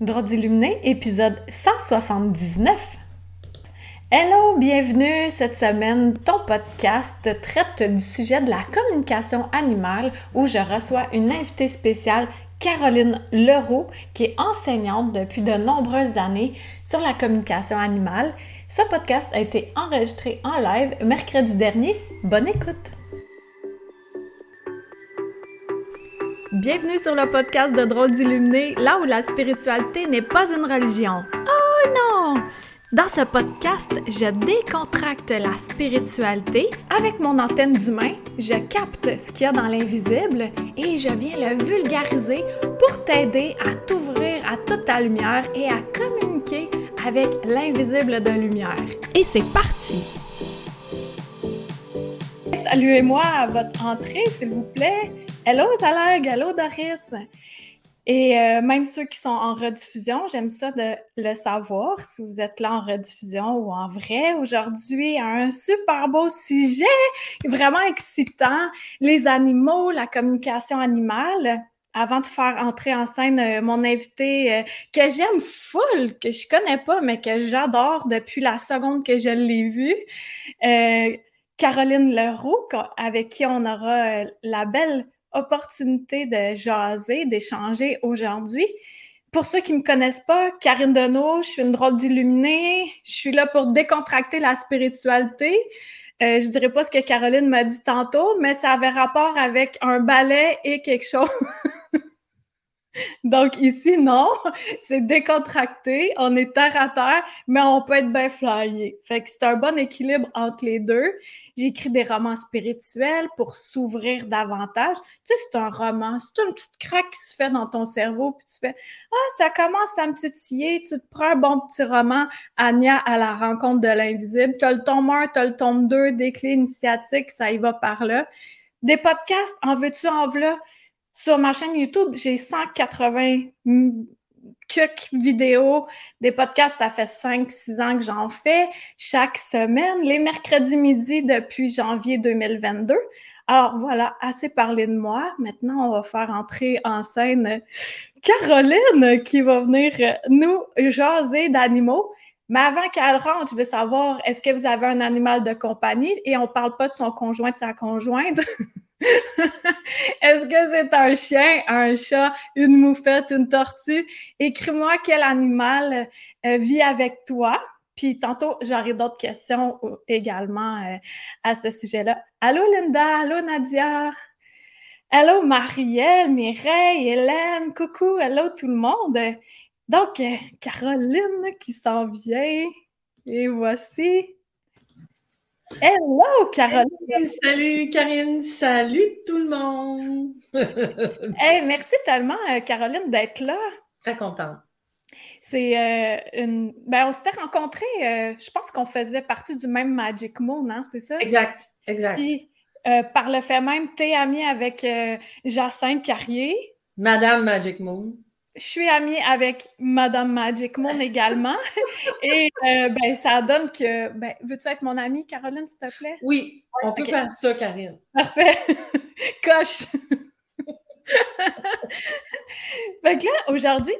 Droit d'illuminé, épisode 179. Hello, bienvenue cette semaine. Ton podcast traite du sujet de la communication animale où je reçois une invitée spéciale, Caroline Leroux, qui est enseignante depuis de nombreuses années sur la communication animale. Ce podcast a été enregistré en live mercredi dernier. Bonne écoute! Bienvenue sur le podcast de Drôles d'illuminés, là où la spiritualité n'est pas une religion. Oh non! Dans ce podcast, je décontracte la spiritualité. Avec mon antenne d'humain, je capte ce qu'il y a dans l'invisible et je viens le vulgariser pour t'aider à t'ouvrir à toute ta lumière et à communiquer avec l'invisible de lumière. Et c'est parti! Saluez-moi à votre entrée, s'il vous plaît. Hello Zalag, hello Doris. Et euh, même ceux qui sont en rediffusion, j'aime ça de le savoir si vous êtes là en rediffusion ou en vrai. Aujourd'hui, un super beau sujet, vraiment excitant, les animaux, la communication animale. Avant de faire entrer en scène euh, mon invité euh, que j'aime full, que je connais pas, mais que j'adore depuis la seconde que je l'ai vu, Caroline Leroux, avec qui on aura la belle opportunité de jaser, d'échanger aujourd'hui. Pour ceux qui ne me connaissent pas, Karine Deneau, je suis une drôle d'illuminée. Je suis là pour décontracter la spiritualité. Euh, je dirais pas ce que Caroline m'a dit tantôt, mais ça avait rapport avec un ballet et quelque chose. Donc ici, non, c'est décontracté, on est terre à terre, mais on peut être bien flyé. Fait que c'est un bon équilibre entre les deux. J'écris des romans spirituels pour s'ouvrir davantage. Tu sais, c'est un roman, c'est une petite craque qui se fait dans ton cerveau, puis tu fais Ah, ça commence à me titiller, tu te prends un bon petit roman, Anya à la rencontre de l'invisible. Tu as le tome 1, tu as le tome 2, des clés initiatiques, ça y va par là. Des podcasts, en veux-tu, en voilà sur ma chaîne YouTube, j'ai 180 quelques vidéos, des podcasts, ça fait 5-6 ans que j'en fais chaque semaine, les mercredis midi depuis janvier 2022. Alors voilà, assez parlé de moi. Maintenant, on va faire entrer en scène Caroline qui va venir nous jaser d'animaux. Mais avant qu'elle rentre, je veux savoir, est-ce que vous avez un animal de compagnie? Et on parle pas de son conjoint, de sa conjointe. Est-ce que c'est un chien, un chat, une moufette, une tortue? Écris-moi quel animal euh, vit avec toi. Puis tantôt, j'aurai d'autres questions également euh, à ce sujet-là. Allô Linda, allô Nadia, allô Marielle, Mireille, Hélène, coucou, allô tout le monde. Donc, euh, Caroline qui s'en vient. Et voici. Hello, Caroline! salut, Karine! Salut tout le monde! hey, merci tellement, euh, Caroline, d'être là. Très contente. C'est euh, une. Ben, on s'était rencontrés, euh, je pense qu'on faisait partie du même Magic Moon, hein, c'est ça? Exact, exact. Puis, par le fait même, tu es amie avec Jacinthe Carrier. Madame Magic Moon je suis amie avec Madame Magic Moon également. Et euh, ben, ça donne que. Ben, veux-tu être mon amie, Caroline, s'il te plaît? Oui, on peut faire ça, Karine. Parfait. Coche. fait que là, aujourd'hui,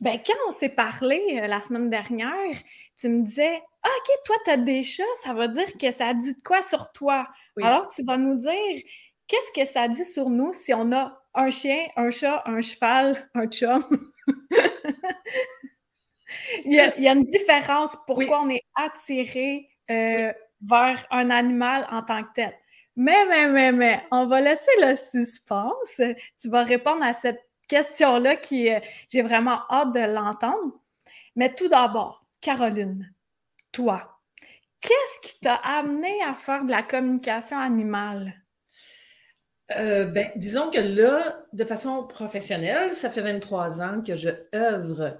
ben, quand on s'est parlé euh, la semaine dernière, tu me disais ah, OK, toi, tu as des chats, ça veut dire que ça dit de quoi sur toi? Alors, tu vas nous dire qu'est-ce que ça dit sur nous si on a un chien, un chat, un cheval, un chum. il, y a, une différence pourquoi on est attiré euh, vers un animal en tant que tel. Mais, mais, mais, mais, on va laisser le suspense. Tu vas répondre à cette question-là qui, j'ai vraiment hâte de l'entendre. Mais tout d'abord, Caroline, toi, qu'est-ce qui t'a amené à faire de la communication animale? Euh, ben, disons que là, de façon professionnelle, ça fait 23 ans que je œuvre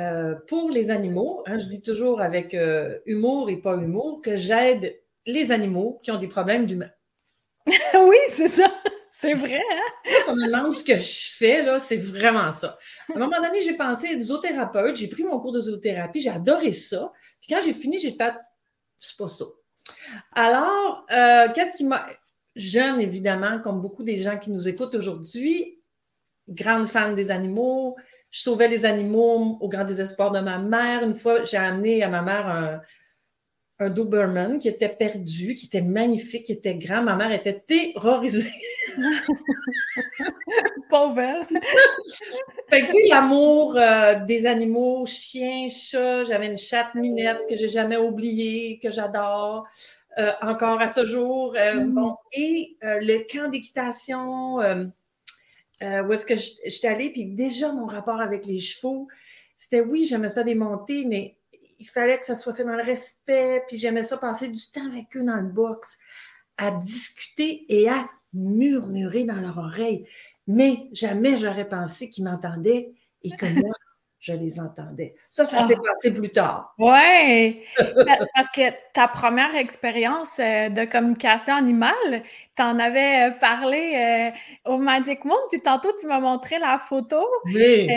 euh, pour les animaux. Hein. je dis toujours avec euh, humour et pas humour que j'aide les animaux qui ont des problèmes d'humain. oui, c'est ça. C'est vrai. Hein? Quand on me demande ce que je fais, là, c'est vraiment ça. À un moment donné, j'ai pensé être zoothérapeute. J'ai pris mon cours de zoothérapie. J'ai adoré ça. Puis quand j'ai fini, j'ai fait, c'est pas ça. Alors, qu'est-ce qui m'a jeune, évidemment, comme beaucoup des gens qui nous écoutent aujourd'hui, grande fan des animaux, je sauvais les animaux au grand désespoir de ma mère. Une fois, j'ai amené à ma mère un, un Doberman qui était perdu, qui était magnifique, qui était grand. Ma mère était terrorisée. Pauvre. fait que, l'amour euh, des animaux, chiens, chats, j'avais une chatte minette que j'ai jamais oubliée, que j'adore. Euh, encore à ce jour. Euh, mm-hmm. Bon, et le camp d'équitation, où est-ce que j'étais allée, puis déjà mon rapport avec les chevaux, c'était oui, j'aimais ça les monter, mais il fallait que ça soit fait dans le respect, puis j'aimais ça passer du temps avec eux dans le box, à discuter et à murmurer dans leur oreille. Mais jamais j'aurais pensé qu'ils m'entendaient et que moi, je les entendais. Ça, ça s'est ah. passé plus tard. Oui, parce que ta première expérience euh, de communication animale, tu en avais euh, parlé euh, au Magic Moon, puis tantôt, tu m'as montré la photo. Oui.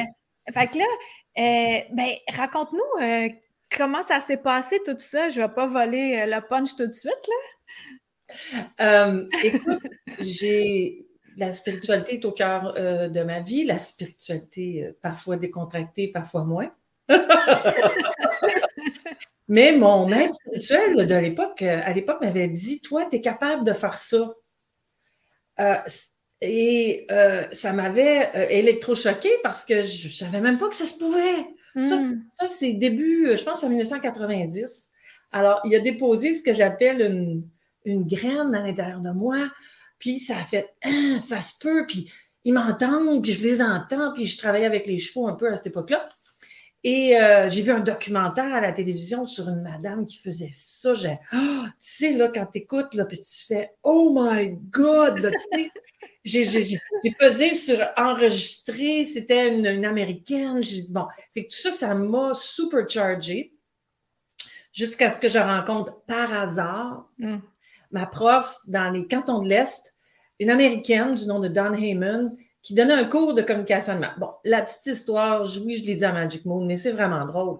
fait que là, ben, raconte-nous comment ça s'est passé tout ça? Je ne vais pas voler le punch tout de suite, là. écoute, j'ai la spiritualité est au cœur euh, de ma vie, la spiritualité euh, parfois décontractée, parfois moins. Mais mon maître spirituel de l'époque, euh, à l'époque, m'avait dit Toi, tu es capable de faire ça. et ça m'avait électrochoqué parce que je ne savais même pas que ça se pouvait. Ça, hmm. c'est début, je pense, en 1990. Alors, il a déposé ce que j'appelle une, une graine à l'intérieur de moi puis ça a fait, ah, ça se peut, puis ils m'entendent, puis je les entends, puis je travaillais avec les chevaux un peu à cette époque-là. Et euh, j'ai vu un documentaire à la télévision sur une madame qui faisait ça. J'ai, ah, tu sais, là, quand tu écoutes, là, puis tu fais, oh my God! j'ai, pesé sur enregistrer, c'était une, américaine. bon, fait que tout ça, ça m'a superchargé jusqu'à ce que je rencontre par hasard mm. Ma prof dans les cantons de l'Est une Américaine du nom de Don Heyman qui donnait un cours de communication animale. Bon, la petite histoire, oui, je l'ai dit à Magic Moon, mais c'est vraiment drôle.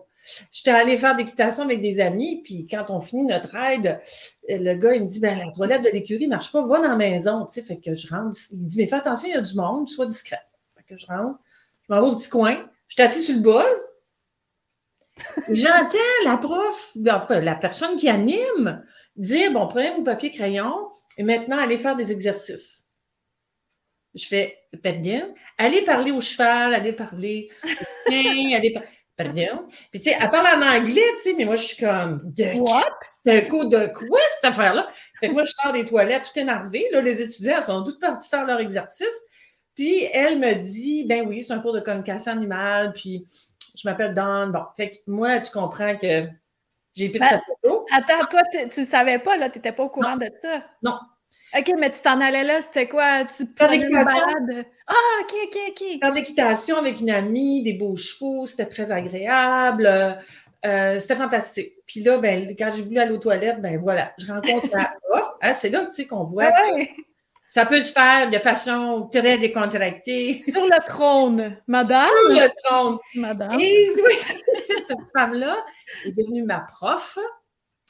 J'étais allée faire d'équitation avec des amis, puis quand on finit notre ride, le gars, il me dit, ben, la toilette de l'écurie marche pas, va dans la maison, tu sais, fait que je rentre. Il dit, mais fais attention, il y a du monde, sois discret. Fait que je rentre, je m'en vais au petit coin, je suis assis sur le bol, j'entends la prof, enfin, la personne qui anime, dire, bon, prenez vos papiers crayon, et maintenant, allez faire des exercices. Je fais, pas bien. Allez parler au cheval, allez parler au chien, allez parler. bien. Puis, tu sais, elle parle en anglais, tu sais, mais moi, je suis comme, de What? un coup de quoi, cette affaire-là? Fait que moi, je sors des toilettes tout énervée. Là, les étudiants sont tous partis faire leur exercice. Puis, elle me dit, ben oui, c'est un cours de communication animale, puis je m'appelle Dawn. Bon, fait que moi, tu comprends que j'ai pris ben, photo. Attends, toi, tu ne savais pas, là, tu n'étais pas au courant de ça. Non. OK, mais tu t'en allais là, c'était quoi? Tu une balade? Ah, OK, OK, OK. Faire d'équitation avec une amie, des beaux chevaux, c'était très agréable. Euh, euh, c'était fantastique. Puis là, ben, quand j'ai voulu aller aux toilettes, ben voilà, je rencontre la hein, c'est là, tu sais, qu'on voit ça peut se faire de façon très décontractée. Sur le trône, madame. Sur le trône. Madame. Et oui, cette femme-là est devenue ma prof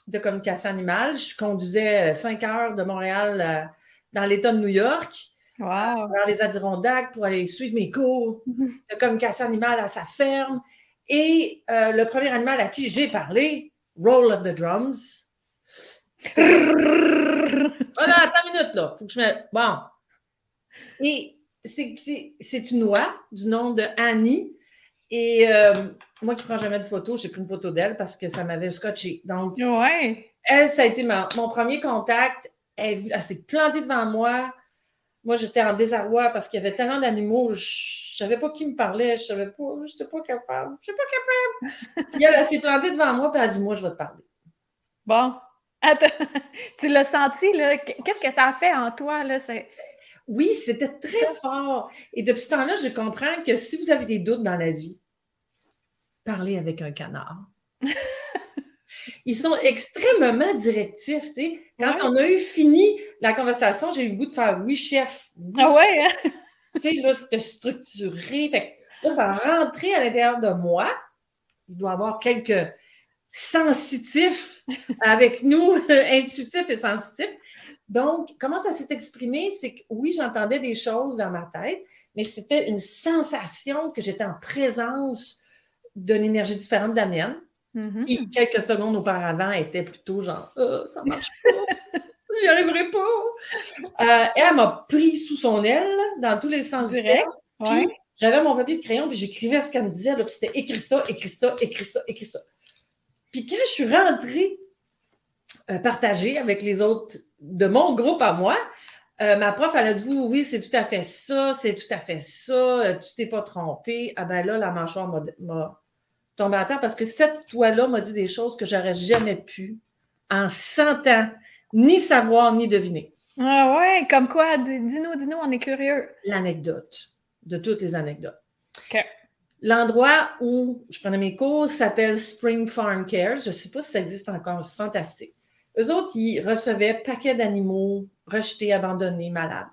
de communication animale. Je conduisais euh, cinq heures de Montréal euh, dans l'État de New York. Wow. Vers les Adirondacks pour aller suivre mes cours de communication animale à sa ferme. Et euh, le premier animal à qui j'ai parlé, Roll of the Drums. voilà, attends une minute là. Faut que je me. Bon. Et c'est une oie du nom de Annie. Et moi qui prends jamais de photos, j'ai pris une photo d'elle parce que ça m'avait scotché. Donc, elle, ça a été mon premier contact. Elle, s'est plantée devant moi. Moi, j'étais en désarroi parce qu'il y avait tellement d'animaux. Je ne savais pas qui me parlait. Je savais pas. Je n'étais pas capable. Je n'étais pas capable. puis elle, s'est plantée devant moi et elle a dit Moi, je vais te parler. Bon. Attends. tu l'as senti, là? Qu'est-ce que ça a fait en toi, là? Oui, c'était très fort. Et depuis ce temps-là, je comprends que si vous avez des doutes dans la vie, parler avec un canard. Ils sont extrêmement directifs, tu sais. Quand on a eu fini la conversation, j'ai eu le goût de faire oui, chef. ah ouais? Hein? tu sais, là, c'était structuré. Fait là, ça rentrait à l'intérieur de moi. Il doit y avoir quelques sensitifs avec nous, intuitifs et sensitifs. Donc, comment ça s'est exprimé? C'est que oui, j'entendais des choses dans ma tête, mais c'était une sensation que j'étais en présence d'une énergie différente de la mienne, Mhm. qui, quelques secondes auparavant, était plutôt genre Ah, ça marche pas, j'y arriverai pas. Euh, elle m'a pris sous son aile dans tous les sens du terme. Ouais. j'avais mon papier de crayon, puis j'écrivais ce qu'elle me disait, là, puis c'était écrit ça, écrit ça, écrit ça, écrit ça. Puis quand je suis rentrée euh, partager avec les autres de mon groupe à moi, euh, ma prof, elle a dit oui, oui, c'est tout à fait ça, c'est tout à fait ça, euh, tu t'es pas trompé. Ah ben là, la mâchoire m'a- tombé à terre parce que cette toi-là m'a dit des choses que j'aurais jamais pu en 100 ans ni savoir ni deviner. Ah ouais, comme quoi, dis- dis-nous, dis-nous, on est curieux. L'anecdote, de toutes les anecdotes. OK. L'endroit où je prenais mes cours s'appelle Spring Farm Care. Je ne sais pas si ça existe encore, c'est fantastique. Eux autres, ils recevaient paquets d'animaux rejetés, abandonnés, malades.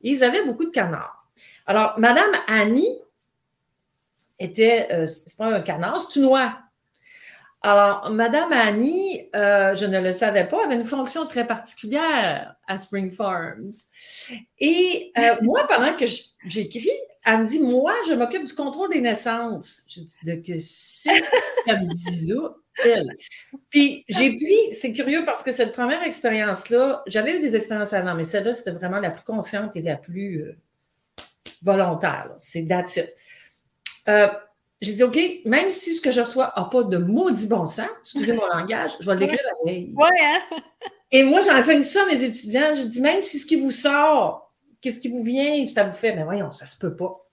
Ils avaient beaucoup de canards. Alors, Madame Annie était, euh, c'est pas un canard, c'est une oie. Alors, Madame Annie, euh, je ne le savais pas, avait une fonction très particulière à Spring Farms. Et euh, moi, pendant que j'écris, elle me dit, moi, je m'occupe du contrôle des naissances. Je dis, de que c'est qu'elle me dit là, elle. Puis j'ai pris, c'est curieux parce que cette première expérience-là, j'avais eu des expériences avant, mais celle-là, c'était vraiment la plus consciente et la plus euh, volontaire. C'est that's it. J'ai dit, OK, même si ce que je reçois n'a pas de maudit bon sens, excusez mon langage, je vais l'écrire pareil. Ouais, hein? Et moi, j'enseigne ça à mes étudiants. Je dis, même si ce qui vous sort, qu'est-ce qui vous vient, ça vous fait, ben voyons, ça se peut pas.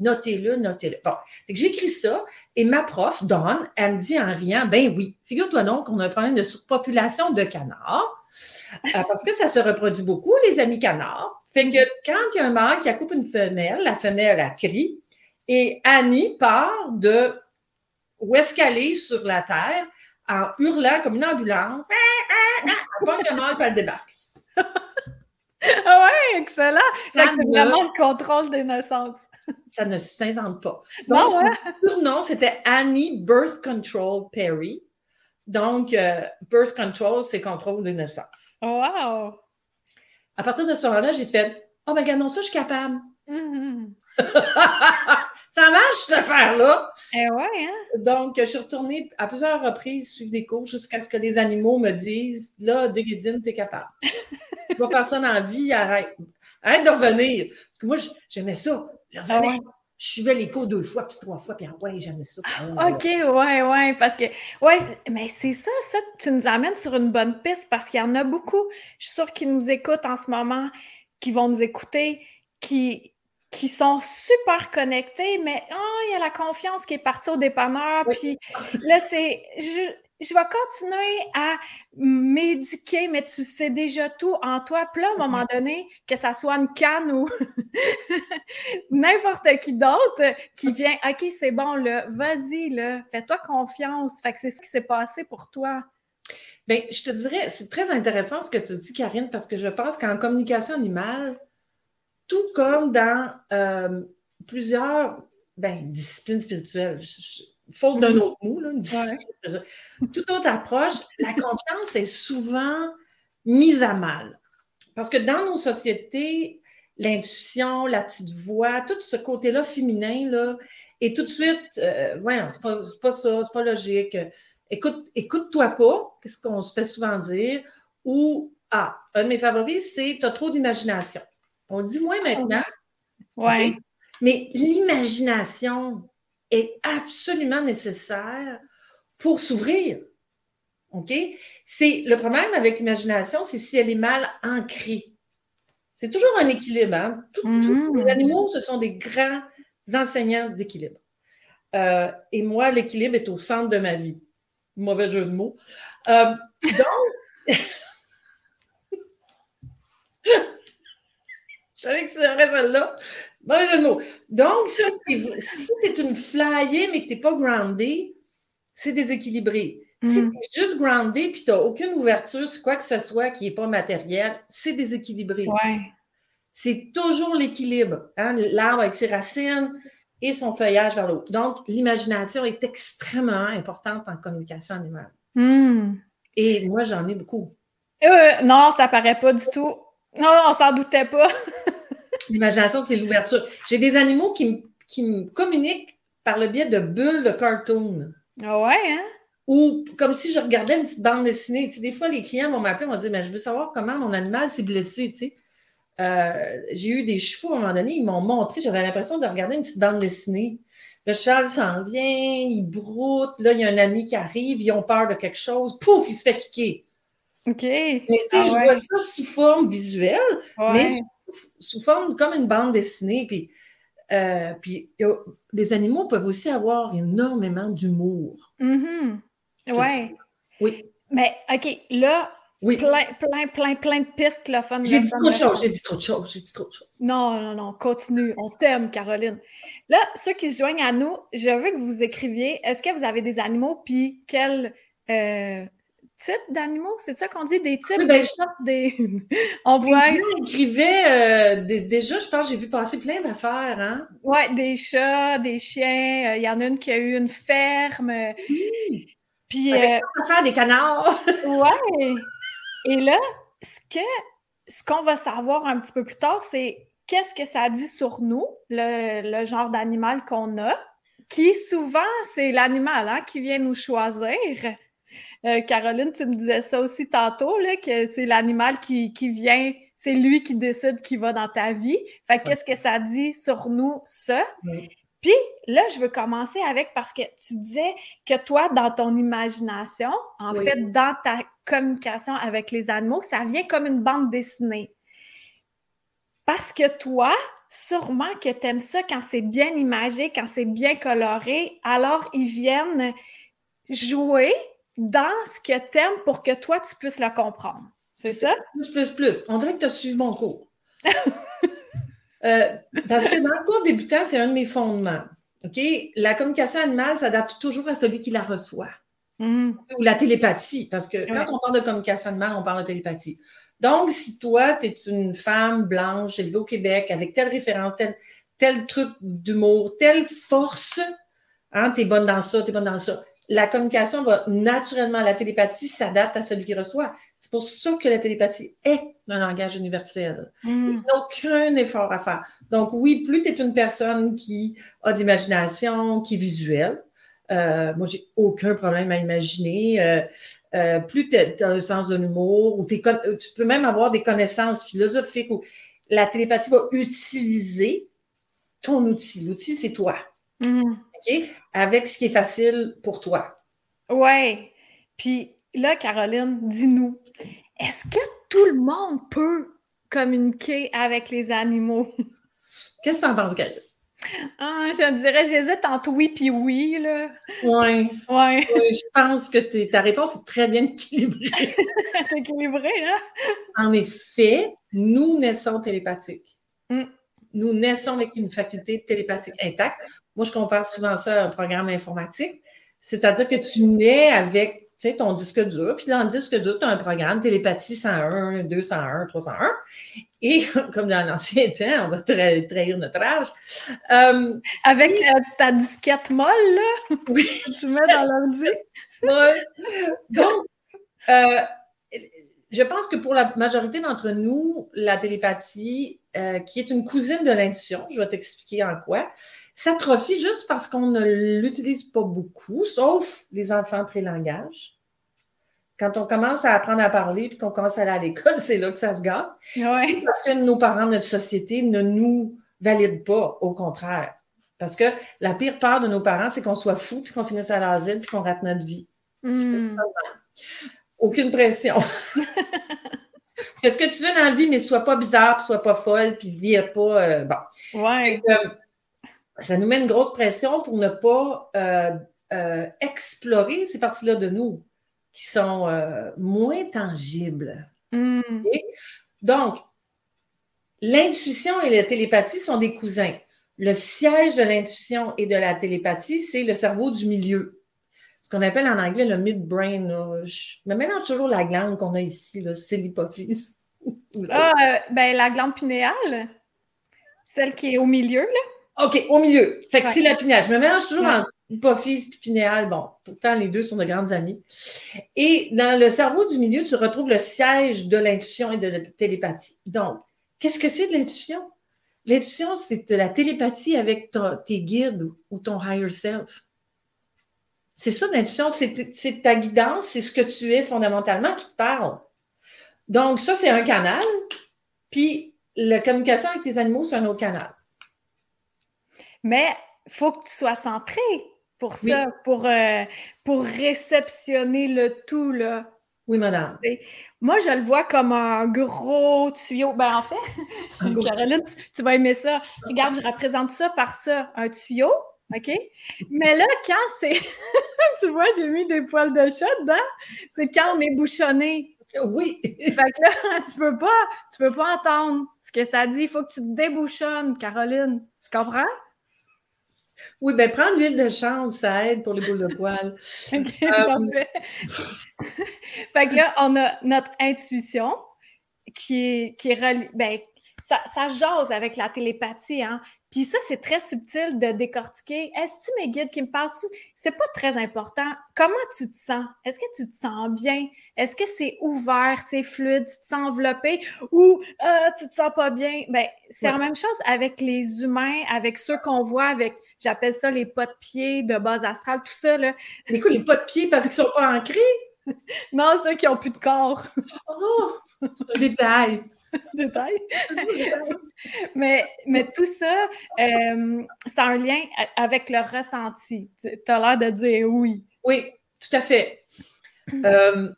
Notez-le, notez-le. Bon, fait que j'écris ça et ma prof, Dawn, elle me dit en riant, ben oui, figure-toi donc qu'on a un problème de surpopulation de canards euh, parce que ça se reproduit beaucoup, les amis canards. Fait que quand il y a un mâle qui accoupe une femelle, la femelle, elle crie et Annie part de où est-ce qu'elle est sur la terre en hurlant comme une ambulance. Elle pogne le puis elle débarque. Ah ouais, excellent. Fait que c'est vraiment le contrôle des naissances. Ça ne s'invente pas. Non, Donc, ouais. son surnom, c'était Annie Birth Control Perry. Donc, euh, Birth Control, c'est contrôle des naissances. Wow! À partir de ce moment-là, j'ai fait Oh, ben, regardons ça, je suis capable. Mhm. ça marche, cette affaire-là. Eh ouais, hein? Donc, je suis retournée à plusieurs reprises suivre des cours jusqu'à ce que les animaux me disent Là, Déguédine, t'es capable. tu vas faire ça dans la vie, arrête. Arrête de revenir. Parce que moi, j'aimais ça. Je revenais. Ah ouais. Je suivais les cours deux fois, puis trois fois, puis ah ouais, j'aimais ça. OK, ouais, ouais, parce que, ouais, mais c'est ça, ça, tu nous amènes sur une bonne piste parce qu'il y en a beaucoup, je suis sûre, qui nous écoutent en ce moment, qui vont nous écouter, qui, qui sont super connectés, mais oh, il y a la confiance qui est partie au dépanneur, puis là, c'est, je, je vais continuer à m'éduquer, mais tu sais déjà tout en toi. Puis là, à un moment donné, que ça soit une canne ou n'importe qui d'autre qui vient, OK, c'est bon, là, vas-y, là, fais-toi confiance. Fait que c'est ce qui s'est passé pour toi. Bien, je te dirais, c'est très intéressant ce que tu dis, Karine, parce que je pense qu'en communication animale, tout comme dans euh, plusieurs ben, disciplines spirituelles, faute d'un autre mot, là, une discipline toute autre approche, la confiance est souvent mise à mal. Parce que dans nos sociétés, l'intuition, la petite voix, tout ce côté-là féminin, là, est tout de suite, euh, voyons, c'est pas, c'est pas ça, c'est pas logique. Écoute, écoute-toi pas, qu'est-ce qu'on se fait souvent dire, ou, ah, un de mes favoris, c'est t'as trop d'imagination. On dit moins maintenant. OK? mais l'imagination est absolument nécessaire pour s'ouvrir. OK? C'est le problème avec l'imagination, c'est si elle est mal ancrée. C'est toujours un équilibre. Hein? Tout- tous Mhm. les animaux, ce sont des grands enseignants d'équilibre. Euh, et moi, l'équilibre est au centre de ma vie. Mauvais jeu de mots. Euh, donc, je savais que c'était vrai celle-là? Jeu de mots. Donc, si tu es, une flyée, mais que tu n'es pas groundé, c'est déséquilibré. Si Mhm. tu es juste groundé puis tu n'as aucune ouverture sur quoi que ce soit qui n'est pas matériel, c'est déséquilibré. Ouais. C'est toujours l'équilibre. hein, L'arbre avec ses racines et son feuillage vers l'eau. Donc, l'imagination est extrêmement importante en communication animale. Hmm. Et moi, j'en ai beaucoup. Euh, non, ça paraît pas du tout. Non, on s'en doutait pas. L'imagination, c'est l'ouverture. J'ai des animaux qui, qui me communiquent par le biais de bulles de cartoon. Ah ouais, hein? Ou comme si je regardais une petite bande dessinée. Tu sais, des fois, les clients vont m'appeler, vont dire, mais je veux savoir comment mon animal s'est blessé. Tu sais. Euh, j'ai eu des chevaux à un moment donné, ils m'ont montré, j'avais l'impression de regarder une petite bande dessinée. Le cheval s'en vient, il broute, là, il y a un ami qui arrive, ils ont peur de quelque chose, pouf, il se fait kicker. OK. Mais ah je vois ça sous forme visuelle, mais sous, forme comme une bande dessinée. Puis, euh, puis les animaux peuvent aussi avoir énormément d'humour. Mm Oui. Oui. Mais OK, là, Plein, plein, plein, plein de pistes, le fun. J'ai dit trop de choses, j'ai dit trop de choses, j'ai dit trop de choses. Non, non, non, continue. On t'aime, Caroline. Là, ceux qui se joignent à nous, je veux que vous écriviez, est-ce que vous avez des animaux, puis quel euh, type d'animaux? C'est ça qu'on dit? Des types, oui, ben, des des... On voit... écrivait, euh, déjà, je pense, j'ai vu passer plein d'affaires, hein? Oui, des chats, des chiens. Euh, il y en a une qui a eu une ferme. Oui! Puis... Avec euh, des canards! ouais! Et là, ce que ce qu'on va savoir un petit peu plus tard, c'est qu'est-ce que ça dit sur nous, le, genre d'animal qu'on a, qui souvent, c'est l'animal hein, qui vient nous choisir. Euh, Caroline, tu me disais ça aussi tantôt, là, que c'est l'animal qui, qui, vient, c'est lui qui décide qui va dans ta vie. Fait qu'est-ce que ça dit sur nous, ça? Puis là, je veux commencer avec parce que tu disais que toi, dans ton imagination, en fait, dans ta communication avec les animaux, ça vient comme une bande dessinée. Parce que toi, sûrement que tu aimes ça quand c'est bien imagé, quand c'est bien coloré, alors ils viennent jouer dans ce que tu aimes pour que toi, tu puisses le comprendre. C'est ça? Plus, plus, plus. On dirait que tu as suivi mon cours. Euh, parce que dans le cours débutant, c'est un de mes fondements. OK? La communication animale s'adapte toujours à celui qui la reçoit. Mm. Ou la télépathie, parce que quand on parle de communication animale, on parle de télépathie. Donc, si toi, tu es une femme blanche élevée au Québec avec telle référence, tel, tel truc d'humour, telle force, hein, tu es bonne dans ça, tu es bonne dans ça, la communication va naturellement, la télépathie s'adapte à celui qui reçoit. C'est pour ça que la télépathie est un langage universel. Mm. Il n'y a aucun effort à faire. Donc oui, plus tu es une personne qui a de l'imagination, qui est visuelle, euh, moi, j'ai aucun problème à imaginer. Euh, euh, plus tu as un sens de l'humour, ou tu peux même avoir des connaissances philosophiques, où la télépathie va utiliser ton outil. L'outil, c'est toi. Mm. Avec ce qui est facile pour toi. Ouais. Puis là, Caroline, dis-nous, est-ce que tout le monde peut communiquer avec les animaux? Qu'est-ce que tu en penses, Gaëlle? Ah, je dirais, j'hésite entre oui puis oui, là. Oui. Ouais. je pense que ta réponse est très bien équilibrée. équilibrée, hein? En effet, nous naissons télépathiques. Mm. Nous naissons avec une faculté télépathique intacte. Moi, je compare souvent ça à un programme informatique. C'est-à-dire que tu nais avec tu sais, ton disque dur. Puis dans le disque dur, tu as un programme, télépathie 101, 201, 301. Et comme dans l'ancien temps, on va trahir notre âge. Euh, Avec euh, ta disquette molle, là, oui. que tu mets dans l'ordi. oui. Donc, euh, je pense que pour la majorité d'entre nous, la télépathie, qui est une cousine de l'intuition, je vais t'expliquer en quoi, s'atrophie juste parce qu'on ne l'utilise pas beaucoup, sauf les enfants pré-langage. Quand on commence à apprendre à parler et qu'on commence à aller à l'école, c'est là que ça se gâte. Parce que nos parents, notre société ne nous valident pas, au contraire. Parce que la pire peur de nos parents, c'est qu'on soit fou, puis qu'on finisse à l'asile, puis qu'on rate notre vie. Hmm. Aucune pression. Fais ce que tu veux dans la vie, mais sois pas bizarre, puis sois pas folle, puis vire pas. Euh, bon. Ouais ça nous met une grosse pression pour ne pas euh, euh, explorer ces parties-là de nous qui sont euh, moins tangibles. Mm. Donc, l'intuition et la télépathie sont des cousins. Le siège de l'intuition et de la télépathie, c'est le cerveau du milieu. Ce qu'on appelle en anglais le midbrain. Je me mélange toujours la glande qu'on a ici, c'est l'hypophyse. Ah, ben la glande pinéale, celle qui est au milieu, là. OK, au milieu. Fait que c'est la pinéale. Je me mélange toujours en hypophyse et pinéale. Bon, pourtant, les deux sont de grandes amies. Et dans le cerveau du milieu, tu retrouves le siège de l'intuition et de la télépathie. Donc, qu'est-ce que c'est de l'intuition? L'intuition, c'est de la télépathie avec tes guides ou ton higher self. C'est ça l'intuition, c'est ta guidance, c'est ce que tu es fondamentalement qui te parle. Donc, ça, c'est un canal. Puis, la communication avec tes animaux, c'est un autre canal. Mais il faut que tu sois centré pour ça, pour, euh, pour réceptionner le tout. Là. Oui, madame. Moi, je le vois comme un gros tuyau. Ben, en fait, Caroline, tu, vas aimer ça. Regarde, je représente ça par ça, un tuyau, OK? Mais là, quand c'est. tu vois, j'ai mis des poils de chat dedans. C'est quand on est bouchonné. Oui. fait que là, tu peux pas, tu peux pas entendre ce que ça dit. Il faut que tu te débouchonnes, Caroline. Tu comprends? Oui, bien, prendre l'huile de chanvre, ça aide pour les boules de poils. Euh, fait que là, on a notre intuition qui est, qui est ben, ça, ça jase avec la télépathie, hein. Puis ça, c'est très subtil de décortiquer. Est-ce que mes guides qui me passent? C'est pas très important. Comment tu te sens? Est-ce que tu te sens bien? Est-ce que c'est ouvert, c'est fluide, tu te sens enveloppé? Ou euh, tu te sens pas bien? Ben, c'est la même chose avec les humains, avec ceux qu'on voit avec J'appelle ça les pas de pied de base astrale, tout ça. Là. C'est quoi les pas de pied parce qu'ils sont pas ancrés? non, ceux qui n'ont plus de corps. oh! Détail. détail. mais, mais tout ça, euh, ça a un lien avec le ressenti. Tu as l'air de dire oui. Oui, tout à fait. Euh,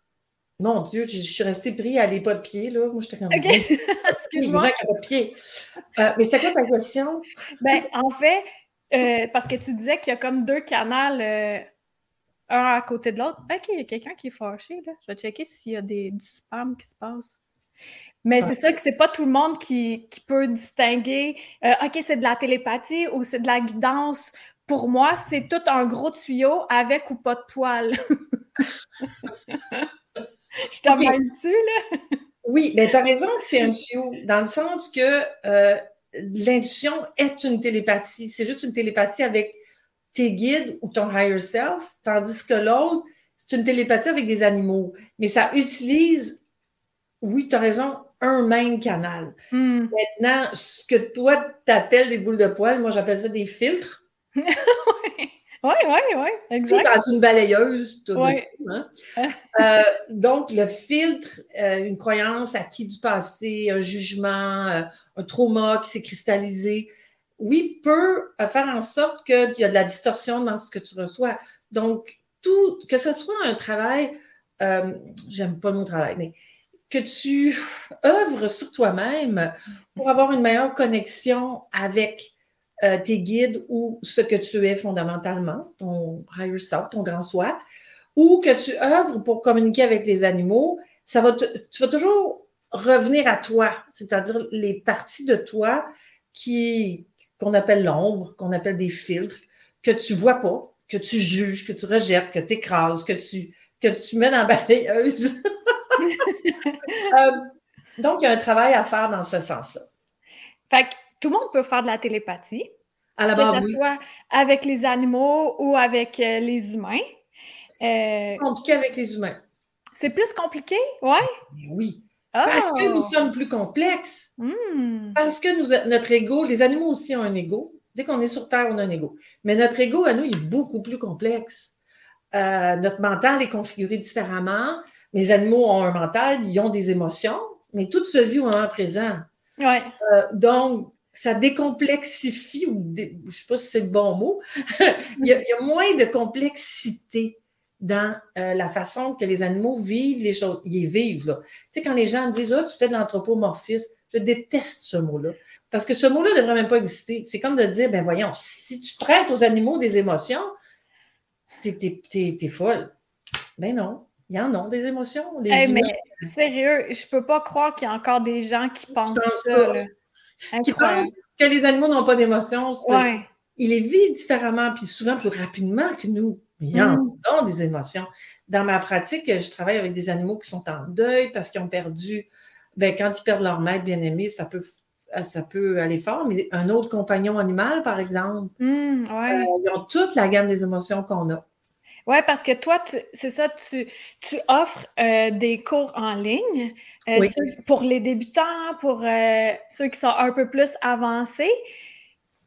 mon Dieu, je, suis restée pris à les pas de pied, là. Moi, j'étais comme. OK. Excuse-moi. Les gens qui pas de pied. Euh, mais c'était quoi ta question? ben, en fait, euh, parce que tu disais qu'il y a comme deux canaux, euh, un à côté de l'autre. OK, il y a quelqu'un qui est fâché, là. Je vais checker s'il y a des, du spam qui se passe. Mais c'est ça que c'est pas tout le monde qui, peut distinguer euh, OK, c'est de la télépathie ou c'est de la guidance. Pour moi, c'est tout un gros tuyau avec ou pas de poils. Je t'en dessus, là? oui, mais tu as raison que c'est un tuyau, dans le sens que l'intuition est une télépathie. C'est juste une télépathie avec tes guides ou ton higher self, tandis que l'autre, c'est une télépathie avec des animaux. Mais ça utilise, oui, tu as raison, un même canal. Hmm. Maintenant, ce que toi, tu appelles des boules de poils, moi, j'appelle ça des filtres. Oui, oui, oui, exact. dans une balayeuse, tout hein? euh, donc, le filtre, euh, une croyance acquis du passé, un jugement, euh, un trauma qui s'est cristallisé, oui, peut faire en sorte qu'il y a de la distorsion dans ce que tu reçois. Donc, tout, que ce soit un travail, j'aime pas mot travail, mais que tu œuvres sur toi-même pour avoir une meilleure connexion avec euh, tes guides ou ce que tu es fondamentalement, ton higher self, ton grand soi, ou que tu œuvres pour communiquer avec les animaux, ça va tu vas toujours revenir à toi, c'est-à-dire les parties de toi qui qu'on appelle l'ombre, qu'on appelle des filtres, que tu vois pas, que tu juges, que tu rejettes, que tu écrases, que tu, que tu mets dans la balayeuse. Euh, donc, il y a un travail à faire dans ce sens-là. Fait que tout le monde peut faire de la télépathie. À la base, que ce soit avec les animaux ou avec euh, les humains. Euh, compliqué avec les humains. C'est plus compliqué, ouais? Oui. Parce que nous ah! sommes plus complexes. Hmm. Parce que nous, notre ego, les animaux aussi ont un ego. Dès qu'on est sur Terre, on a un ego. Mais notre ego, à nous, il est beaucoup plus complexe. Euh, notre mental est configuré différemment. Les animaux ont un mental, ils ont des émotions, mais tout se vit au moment présent. Ouais. donc, ça décomplexifie, ou je ne sais pas si c'est le bon mot, il, y a, moins de complexité dans euh, la façon que les animaux vivent les choses. Ils vivent, là. Tu sais, quand les gens me disent, oh, tu fais de l'anthropomorphisme, je déteste ce mot-là. Parce que ce mot-là ne devrait même pas exister. C'est comme de dire, ben voyons, si tu prêtes aux animaux des émotions, t'es, es, folle. Ben non, il y en a des émotions. Les mais sérieux, je peux pas croire qu'il y a encore des gens qui pensent ça. Là qui pensent que les animaux n'ont pas d'émotions. Ils les vivent différemment, puis souvent plus rapidement que nous. Ils mm. ont des émotions. Dans ma pratique, je travaille avec des animaux qui sont en deuil parce qu'ils ont perdu. Ben, quand ils perdent leur maître bien-aimé, ça peut, ça peut aller fort. Mais un autre compagnon animal, par exemple, mm, euh, ils ont toute la gamme des émotions qu'on a. Oui, parce que toi, c'est ça, tu, tu offres euh, des cours en ligne euh, pour les débutants, pour euh, ceux qui sont un peu plus avancés.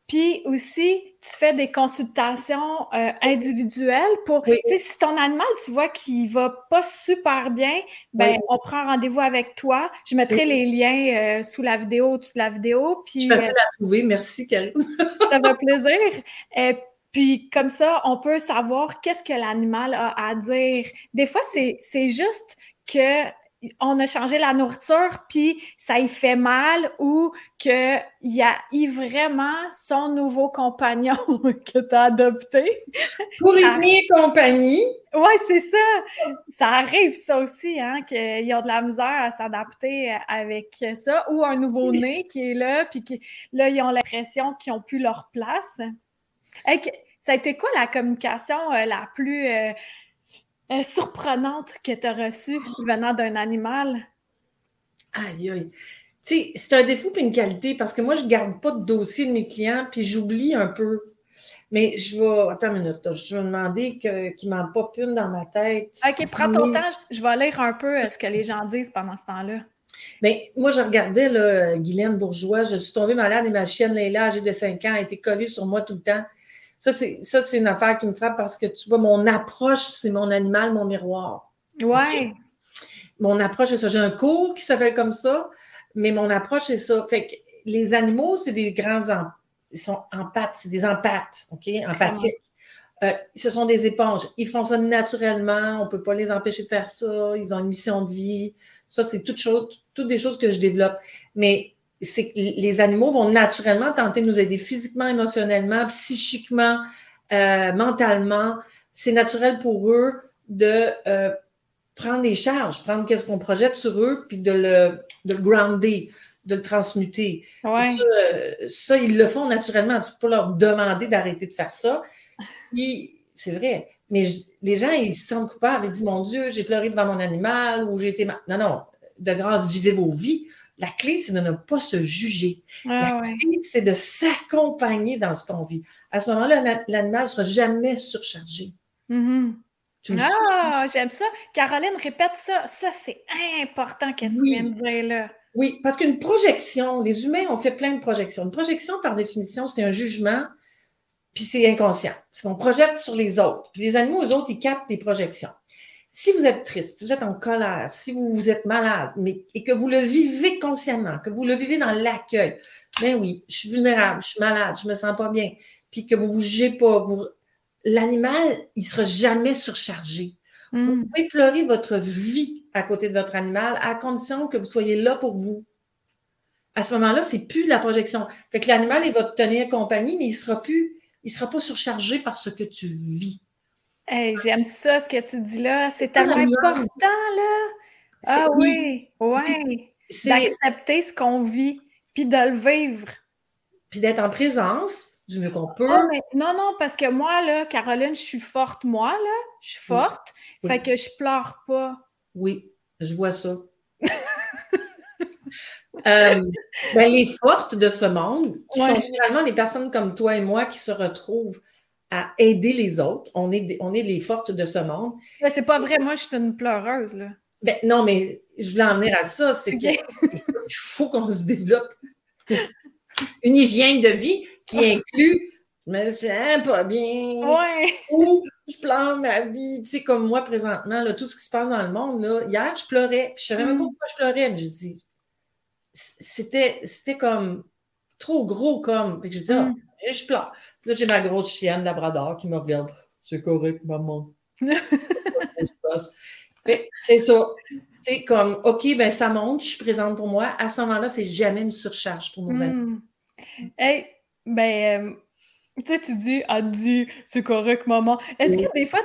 Puis aussi, tu fais des consultations individuelles pour, tu sais, si ton animal, tu vois qu'il va pas super bien, ben on prend rendez-vous avec toi. Je mettrai les liens sous la vidéo, au-dessus de la vidéo. Puis, Je suis facile à trouver. Merci, Karine. ça fait plaisir. Puis comme ça, on peut savoir qu'est-ce que l'animal a à dire. Des fois, c'est, juste que on a changé la nourriture, puis ça y fait mal ou qu'il y a eu vraiment son nouveau compagnon que tu as adopté. Pour une compagnie. Oui, c'est ça. Ça arrive, ça aussi, hein, qu'ils ont de la misère à s'adapter avec ça. Ou un nouveau-né qui est là, puis là, ils ont l'impression qu'ils n'ont plus leur place ça a été quoi la communication euh, la plus euh, euh, surprenante que tu as reçue venant d'un animal? Aïe, aïe. Tu sais, c'est un défaut et une qualité parce que moi, je ne garde pas de dossier de mes clients puis j'oublie un peu. Mais je vais. Attends une minute, je vais demander qu'il ne m'en pas une dans ma tête. OK, prends ton temps. Je vais lire un peu ce que les gens disent pendant ce temps-là. Mais moi, je regardais là, Guylaine Bourgeois. Je suis tombée malade et ma chienne Leila, âgée de 5 ans, a été collée sur moi tout le temps. Ça, c'est, une affaire qui me frappe parce que tu vois, mon approche, c'est mon animal, mon miroir. Ouais. Mon approche, c'est ça. J'ai un cours qui s'appelle comme ça, mais mon approche, c'est ça. Fait que les animaux, c'est des grands, ils sont empathes, c'est des empathes, OK? Empathiques. Euh, ce sont des éponges. Ils font ça naturellement. On ne peut pas les empêcher de faire ça. Ils ont une mission de vie. Ça, c'est toutes, choses, toutes des choses que je développe. Mais c'est que les animaux vont naturellement tenter de nous aider physiquement, émotionnellement, psychiquement, euh, mentalement. C'est naturel pour eux de euh, prendre des charges, prendre qu'est-ce qu'on projette sur eux, puis de le, de le grounder, de le transmuter. Ça, ils le font naturellement. Tu peux pas leur demander d'arrêter de faire ça. Puis, c'est vrai. Mais les gens, ils se sentent coupables. Ils disent, mon Dieu, j'ai pleuré devant mon animal ou j'ai été... Non, non, de grâce, vivez vos vies. La clé, c'est de ne pas se juger. Ah la clé, c'est de s'accompagner dans ce qu'on vit. À ce moment-là, l'animal ne sera jamais surchargé. Mm-hmm. Ah, j'aime ça. Caroline, répète ça. Ça, c'est important qu'est-ce que tu viens de dire là. Oui, parce qu'une projection, les humains ont fait plein de projections. Une projection, par définition, c'est un jugement, puis c'est inconscient. Parce qu'on projette sur les autres. Puis les animaux, eux autres, ils captent des projections. Si vous êtes triste, si vous êtes en colère, si vous, vous êtes malade, mais, et que vous le vivez consciemment, que vous le vivez dans l'accueil, ben oui, je suis vulnérable, je suis malade, je me sens pas bien, puis que vous vous jugez pas, vous, l'animal, il sera jamais surchargé. Vous hmm. pouvez pleurer votre vie à côté de votre animal à condition que vous soyez là pour vous. À ce moment-là, c'est plus de la projection. Fait que l'animal, il va te tenir compagnie, mais il sera plus, il sera pas surchargé par ce que tu vis. J'aime ça, ce que tu dis là. C'est tellement important, là. Ah oui, oui. D'accepter ce qu'on vit, puis de le vivre. Puis d'être en présence du mieux qu'on peut. Ah, non, non, parce que moi, là, Caroline, je suis forte, moi, là. Je suis forte. Fait que je pleure pas. Oui, je vois ça. euh, ben, les fortes de ce monde, qui sont généralement les personnes comme toi et moi qui se retrouvent à aider les autres. On est, on est les fortes de ce monde. Mais c'est pas vrai, moi, je suis une pleureuse, là. Ben, non, mais je voulais en venir à ça, c'est qu'il faut qu'on se développe une hygiène de vie qui inclut je me sens pas bien. Ouais. Ou je pleure ma vie. Tu sais, comme moi présentement, là, tout ce qui se passe dans le monde, là, hier, je pleurais. Puis je savais même pas mm. pourquoi je pleurais. Mais je dis, c'était, c'était comme trop gros, comme. Puis je dis, ah, je pleure. Là, j'ai ma grosse chienne Labrador qui me regarde. C'est correct, maman. c'est ça. C'est comme, OK, ben ça monte, je suis présente pour moi. À ce moment-là, c'est jamais une surcharge pour nos amis. Hmm. Hey, ben, euh, tu sais, tu dis, ah, dis, c'est correct, maman. Est-ce que des fois,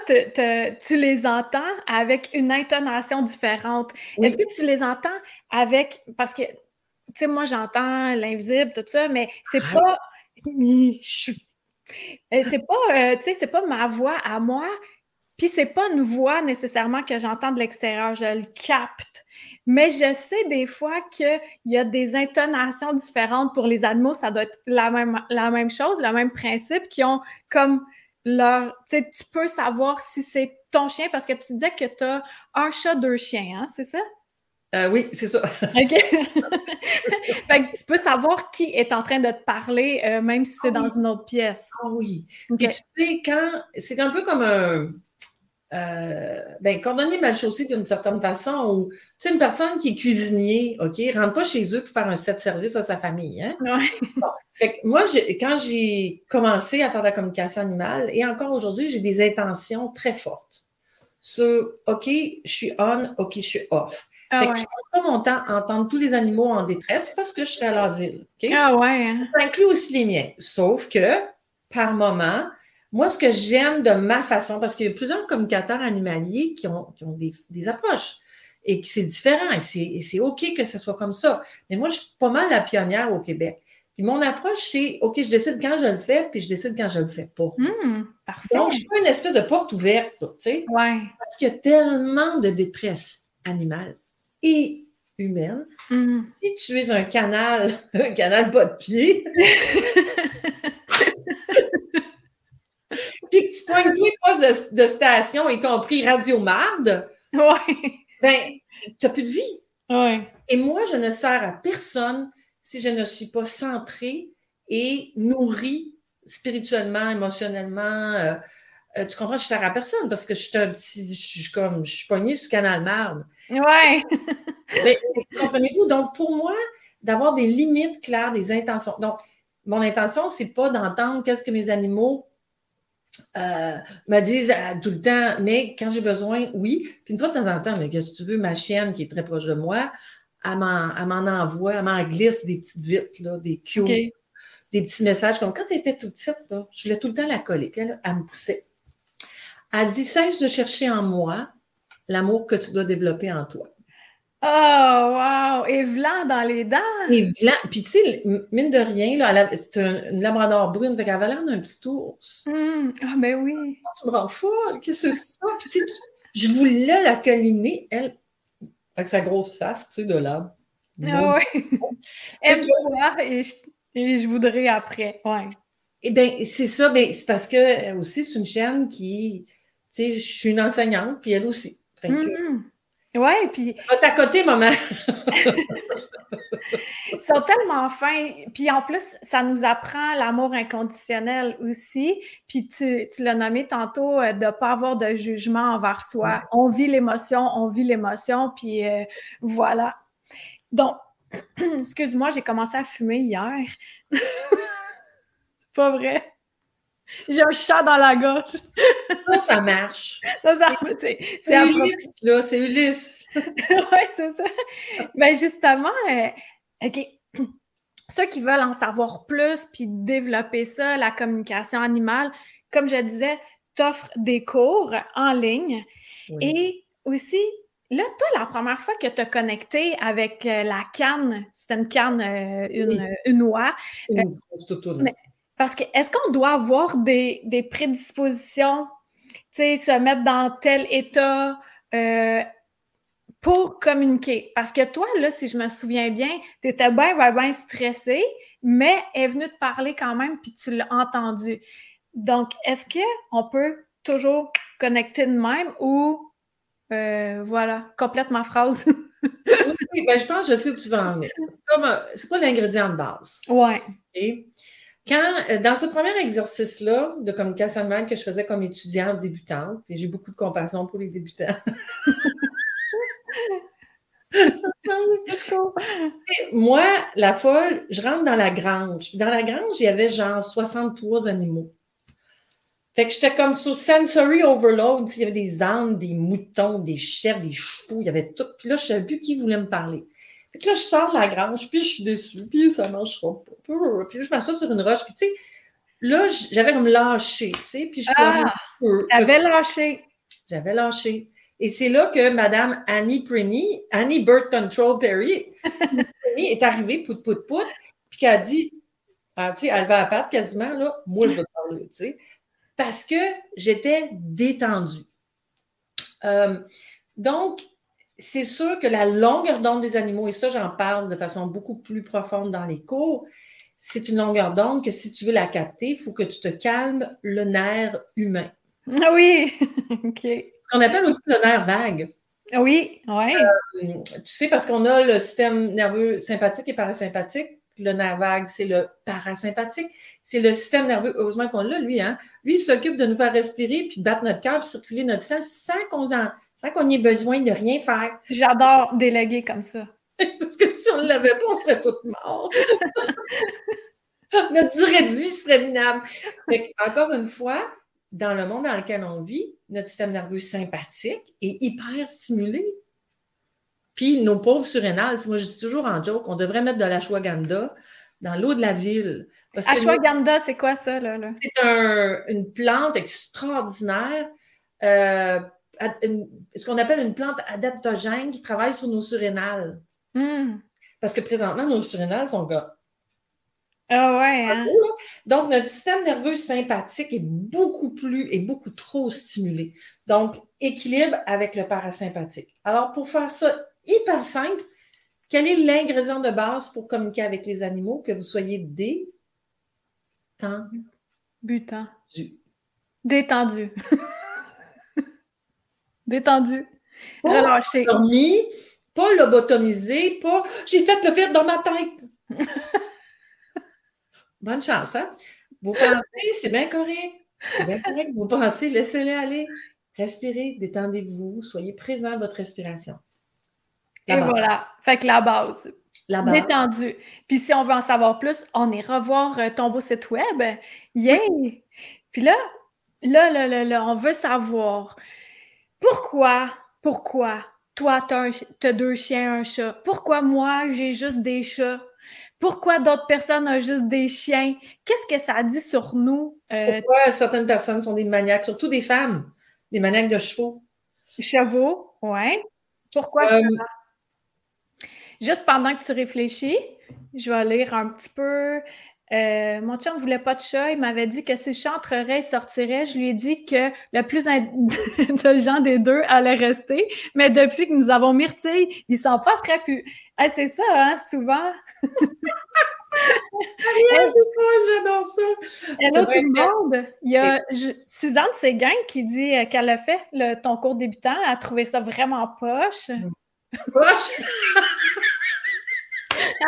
tu les entends avec une intonation différente? Est-ce que tu les entends avec, parce que, tu sais, moi, j'entends l'invisible, tout ça, mais c'est ah. pas, c'est pas, euh, tu sais, c'est pas ma voix à moi, puis c'est pas une voix nécessairement que j'entends de l'extérieur, je le capte. Mais je sais des fois qu'il y a des intonations différentes pour les animaux, ça doit être la même, la même chose, le même principe, qui ont comme leur. Tu peux savoir si c'est ton chien parce que tu disais que tu as un chat, deux chiens, hein, c'est ça? Euh, oui, c'est ça. OK. fait que tu peux savoir qui est en train de te parler, euh, même si c'est Ah dans oui. une autre pièce. Ah oui. Puis tu sais, quand. C'est un peu comme un. Euh, ben, cordonnier mal chaussé d'une certaine façon, ou, tu sais, une personne qui est cuisinier, OK, rentre pas chez eux pour faire un set service à sa famille, hein? Ouais. Fait que moi, quand j'ai commencé à faire de la communication animale, et encore aujourd'hui, j'ai des intentions très fortes sur, OK, je suis on, OK, je suis off. Ah ouais. que je passe pas mon temps à entendre tous les animaux en détresse parce que je serai à l'asile? Ah ouais. hein. Ça inclut aussi les miens. Sauf que, par moment, moi, ce que j'aime de ma façon, parce qu'il y a plusieurs communicateurs animaliers qui ont, qui ont des, des approches et que c'est différent et c'est OK que ce soit comme ça. Mais moi, je suis pas mal la pionnière au Québec. Puis mon approche, c'est OK, je décide quand je le fais, puis je décide quand je le fais pas. Hmm, parfait. Donc, je suis une espèce de porte ouverte, tu sais, Ouais. parce qu'il y a tellement de détresse animale et humaine. Hmm. Si tu es un canal, un canal pas de pied, puis que tu pognes tous les postes de, de station, y compris Radio Marde, Ouais. ben, tu n'as plus de vie. Ouais. Et moi, je ne sers à personne si je ne suis pas centrée et nourrie spirituellement, émotionnellement. euh, euh, tu comprends, je ne sers à personne parce que je suis un petit, je suis comme, je suis pognée sur Canal Marde. Ouais. Mais comprenez-vous, donc pour moi, d'avoir des limites claires, des intentions. Donc, mon intention, c'est pas d'entendre qu'est-ce que mes animaux euh, me disent euh, tout le temps, mais quand j'ai besoin, oui. Puis une fois de temps en temps, mais qu'est-ce que tu veux, ma chienne qui est très proche de moi, elle m'en, elle m'en envoie, elle m'en glisse des petites vites, là, des cues, des petits messages comme quand elle était toute petite, là, je voulais tout le temps la coller. Puis elle, elle me poussait. Elle dit cesse de chercher en moi l'amour que tu dois développer en toi. Oh, wow! Et blanc dans les dents! Et blanc. Puis, tu sais, mine de rien, là, elle a- c'est un- une labrador brune, qu'elle avait l'air d'un petit ours. Hmm. Ah, ben oui! Tu me rends folle, qu'est-ce que c'est ça? Puis, tu sais, je voulais la câliner, elle, avec sa grosse face, tu sais, de là. Ah ouais! Aime-toi et je, et je voudrais après. Ouais. Eh bien, c'est ça, ben, c'est parce que euh, aussi, c'est une chaîne qui, tu sais, je suis une enseignante, puis elle aussi. Fait que, Mhm. Ouais, puis à côté, maman. ils sont tellement fins. Puis en plus, ça nous apprend l'amour inconditionnel aussi. Puis tu, tu l'as nommé tantôt, euh, de ne pas avoir de jugement envers soi. On vit l'émotion, on vit l'émotion, puis euh, voilà. Donc, excuse-moi, j'ai commencé à fumer hier. C'est pas vrai. J'ai un chat dans la gorge. Ça, ça marche. Ça, ça- c'est c'est Ulysse, là, c'est Ulysse. oui, c'est ça. Ben justement, euh, OK. Ceux qui veulent en savoir plus puis développer ça, la communication animale, comme je disais, t'offres des cours en ligne. Oui. Et aussi, là, toi, la première fois que tu as connecté avec euh, la canne, c'était une canne, euh, une, Oui. une oie, Une grosse toutoune. mais- parce que est-ce qu'on doit avoir des, des prédispositions, tu sais, se mettre dans tel état euh, pour communiquer? Parce que toi, là, si je me souviens bien, tu étais bien, bien, bien stressé, mais elle est venue te parler quand même, puis tu l'as entendu. Donc, est-ce qu'on peut toujours connecter de même ou, euh, voilà, complète ma phrase? Oui, oui, ben, je pense que je sais où tu vas en venir. Euh, C'est quoi l'ingrédient de base? OK? Quand, euh, dans ce premier exercice-là de communication animale que je faisais comme étudiante débutante, et j'ai beaucoup de compassion pour les débutants, moi, la folle, je rentre dans la grange. Dans la grange, il y avait genre 63 animaux. Fait que j'étais comme sur sensory overload. Il y avait des ânes, des moutons, des chèvres, des chevaux, il y avait tout. Puis là, je savais plus qui voulait me parler. Fait que là, je sors de la grange, puis je suis déçue, puis ça marchera pas. Puis là, je m'assois sur une roche, puis tu sais, là, j'avais comme lâché, tu sais, puis je Ah, t'avais lâché. J'avais lâché. Et c'est là que Madame Annie Prenny, Annie Bird Control Perry, est arrivée, pout, pout, pout, puis qu'elle a dit, ah, tu sais, elle va à patte quasiment, là, moi, je vais te parler, tu sais, parce que j'étais détendue. Euh, donc, c'est sûr que la longueur d'onde des animaux, et ça, j'en parle de façon beaucoup plus profonde dans les cours, c'est une longueur d'onde que si tu veux la capter, il faut que tu te calmes le nerf humain. Ah oui, OK. Ce qu'on appelle aussi le nerf vague. Oui, oui. Euh, tu sais, parce qu'on a le système nerveux sympathique et parasympathique. Le nerf vague, c'est le parasympathique. C'est le système nerveux, heureusement qu'on l'a, lui. Hein? Lui, il s'occupe de nous faire respirer, puis battre notre cœur, puis circuler notre sang sans qu'on sans qu'on ait besoin de rien faire. J'adore déléguer comme ça. c'est parce que si on ne l'avait pas, on serait tous morts. notre durée de vie serait minable. encore une fois, dans le monde dans lequel on vit, notre système nerveux sympathique est hyper stimulé. Puis nos pauvres surrénales, moi je dis toujours en joke, on devrait mettre de l'ashwagandha dans l'eau de la ville. Ashwagandha, c'est quoi ça? Là, C'est une plante extraordinaire, euh, ce qu'on appelle une plante adaptogène qui travaille sur nos surrénales. Hmm. Parce que présentement, nos surrénales sont gars. Ah ouais. Hein? Donc, notre système nerveux sympathique est beaucoup plus et beaucoup trop stimulé. Donc, équilibre avec le parasympathique. Alors, pour faire ça hyper simple, quel est l'ingrédient de base pour communiquer avec les animaux? Que vous soyez détendu. Butant. Détendu. Détendu. Relâché. Dormi, pas lobotomisé, pas j'ai fait le vide dans ma tête. Bonne chance, hein? Vous pensez, c'est bien correct. C'est bien correct. Vous pensez, laissez-les aller. Respirez, détendez-vous, soyez présent à votre respiration. Et voilà. Fait que la base. La base. Détendu. Puis si on veut en savoir plus, on ira voir euh, ton beau site web. Yay! Puis là, là, là, là, là, on veut savoir pourquoi, pourquoi? Toi, tu as, deux chiens, un chat. Pourquoi moi, j'ai juste des chats? Pourquoi d'autres personnes ont juste des chiens? Qu'est-ce que ça dit sur nous? Euh, Pourquoi certaines personnes sont des maniaques, surtout des femmes, des maniaques de chevaux? Chevaux, oui. Pourquoi euh, ça? Juste pendant que tu réfléchis, je vais lire un petit peu. Euh, mon chum ne voulait pas de chat. Il m'avait dit que si je il sortirait. Je lui ai dit que le plus intelligent des deux allait rester. Mais depuis que nous avons Myrtille, il s'en passerait plus. c'est ça, hein, souvent. j'adore ça. Hello tout le monde. Il y a Suzanne Séguin qui dit euh, qu'elle a fait le, ton cours débutant. Elle a trouvé ça vraiment poche. Poche?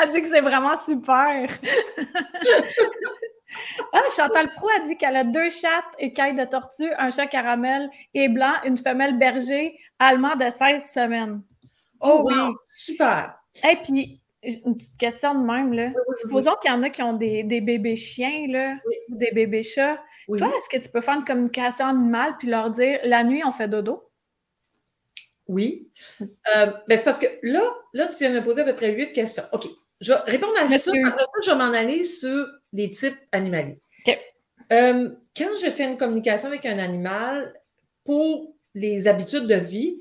elle dit que c'est vraiment super. ah, Chantal Pro a dit qu'elle a deux chattes écailles de tortue, un chat caramel et blanc, une femelle berger allemand de 16 semaines. Oh, oui, super. Et puis, une petite question de même, là. Supposons qu'il y en a qui ont des, bébés chiens, là, ou des bébés chats. Toi, est-ce que tu peux faire une communication animale puis leur dire la nuit, on fait dodo? Oui. Euh, ben, c'est parce que là, là, tu viens de me poser à peu près huit questions. OK. Je vais répondre à ça. Après ça, je vais m'en aller sur les types animaliers. Euh, quand je fais une communication avec un animal pour les habitudes de vie,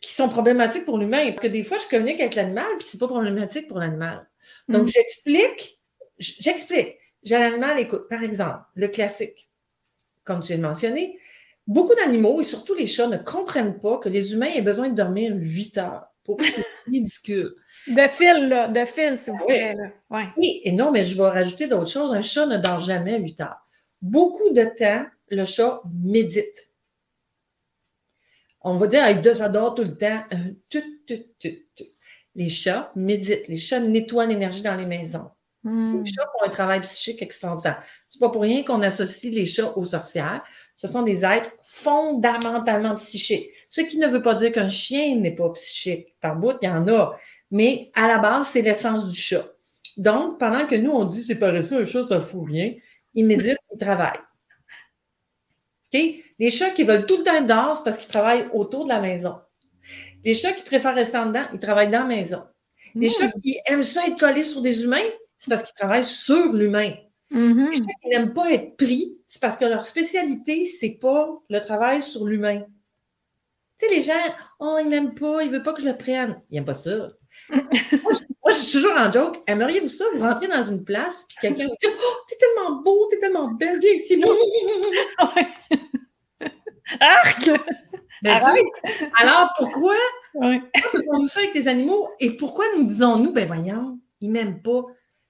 qui sont problématiques pour l'humain. Parce que des fois, je communique avec l'animal, puis c'est pas problématique pour l'animal. Donc, mm. j'explique, j'explique. J'ai l'animal, écoute, par exemple, le classique, comme tu viens de mentionner, beaucoup d'animaux, et surtout les chats, ne comprennent pas que les humains aient besoin de dormir 8 heures. Pour c'est ridicule. De fil, là, de fil, s'il vous. Ouais. Oui, et non, mais je vais rajouter d'autres choses. Un chat ne dort jamais 8 heures. Beaucoup de temps, le chat médite on va dire, j'adore tout le temps. Euh, les chats méditent, les chats nettoient l'énergie dans les maisons. Hmm. Les chats font un travail psychique extraordinaire. C'est pas pour rien qu'on associe les chats aux sorcières. Ce sont des êtres fondamentalement psychiques. Ce qui ne veut pas dire qu'un chien n'est pas psychique. Par bout, il y en a. Mais à la base, c'est l'essence du chat. Donc, pendant que nous, on dit c'est paresseux, un chat, ça ne fout rien, il médite, il travaille. Les chats qui veulent tout le temps être dehors, c'est parce qu'ils travaillent autour de la maison. Les chats qui préfèrent rester en dedans, ils travaillent dans la maison. Les hmm. chats qui aiment ça être collés sur des humains, c'est parce qu'ils travaillent sur l'humain. Mm-hmm. Les chats qui n'aiment pas être pris, c'est parce que leur spécialité, c'est pas le travail sur l'humain. Tu sais, les gens, oh, ils m'aiment pas, ils veulent pas que je le prenne. Ils n'aiment pas ça. Moi, je, suis toujours en joke. Aimeriez-vous ça? Vous rentrez dans une place, puis quelqu'un vous dit Oh, t'es tellement beau, t'es tellement belle, viens ici. Arc! Ben, alors pourquoi faisons-nous ça avec les animaux? Et pourquoi nous disons-nous, ben voyons, ils m'aiment pas?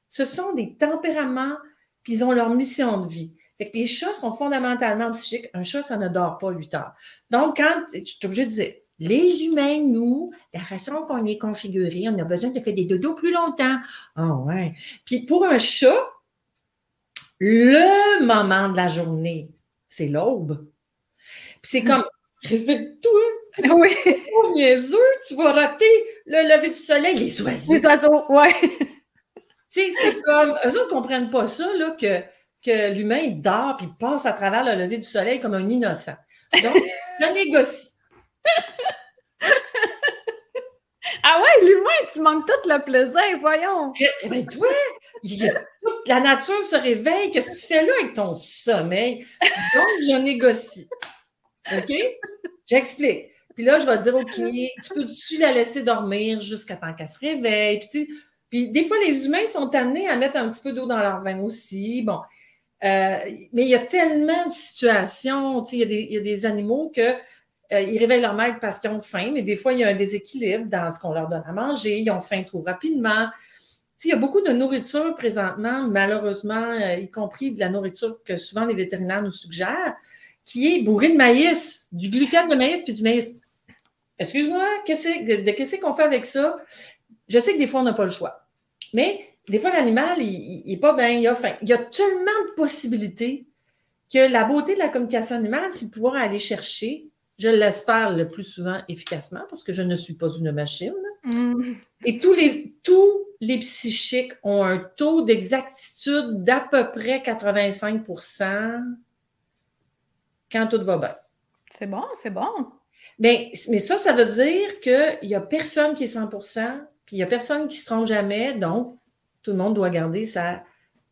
Ce sont des tempéraments, puis ils ont leur mission de vie. Fait que les chats sont fondamentalement psychiques. Un chat, ça ne dort pas 8 heures. Donc, quand, je suis obligée de dire, les humains, nous, la façon qu'on est configuré, on a besoin de faire des dodos plus longtemps. Ah oh, ouais. Puis pour un chat, le moment de la journée, c'est l'aube. Puis c'est comme, réveille-toi. Oui. Oh, niaiseux, tu vas rater le lever du soleil, les oiseaux. Les oiseaux, ouais. Tu sais, c'est comme, eux autres ne comprennent pas ça, là, que, que l'humain, il dort puis il passe à travers le lever du soleil comme un innocent. Donc, je négocie. ah ouais, l'humain, tu manques tout le plaisir, voyons. Eh ben, toi, toute la nature se réveille. Qu'est-ce que tu fais là avec ton sommeil? Donc, je négocie. OK? J'explique. Puis là, je vais dire, OK, tu peux-tu la laisser dormir jusqu'à temps qu'elle se réveille? Puis, des fois, les humains sont amenés à mettre un petit peu d'eau dans leur vin aussi. Bon. Euh, mais il y a tellement de situations, il y a des animaux que euh, ils réveillent leur maître parce qu'ils ont faim, mais des fois, il y a un déséquilibre dans ce qu'on leur donne à manger. Ils ont faim trop rapidement. il y a beaucoup de nourriture présentement, malheureusement, euh, y compris de la nourriture que souvent les vétérinaires nous suggèrent, qui est bourrée de maïs, du gluten de maïs puis du maïs. Excuse-moi, de, qu'est-ce qu'on fait avec ça? Je sais que des fois, on n'a pas le choix. Mais des fois, l'animal, il n'est pas bien, il a faim. Il y a tellement de possibilités que la beauté de la communication animale, c'est de pouvoir aller chercher je l'espère le plus souvent efficacement parce que je ne suis pas une machine. Mm. Et tous les, tous les psychiques ont un taux d'exactitude d'à peu près 85% quand tout va bien. C'est bon, c'est bon. Mais, mais ça, ça veut dire qu'il n'y a personne qui est 100% puis il n'y a personne qui se trompe jamais. Donc, tout le monde doit garder sa,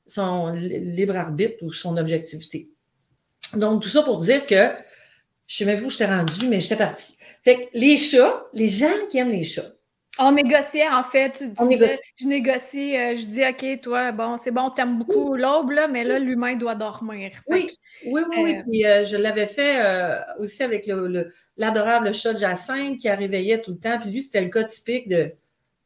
son libre arbitre ou son objectivité. Donc, tout ça pour dire que je sais même pas où je t'ai rendu, mais j'étais partie. Fait que les chats, les gens qui aiment les chats. On négociait, en fait. On négocie. Je négocie, euh, je dis, OK, toi, bon, c'est bon, t'aimes beaucoup l'aube, là, mais là, l'humain doit dormir. oui, oui, oui, oui. Euh, Puis euh, je l'avais fait aussi avec l'adorable chat de Jacinthe qui a réveillé tout le temps. Puis lui, c'était le cas typique de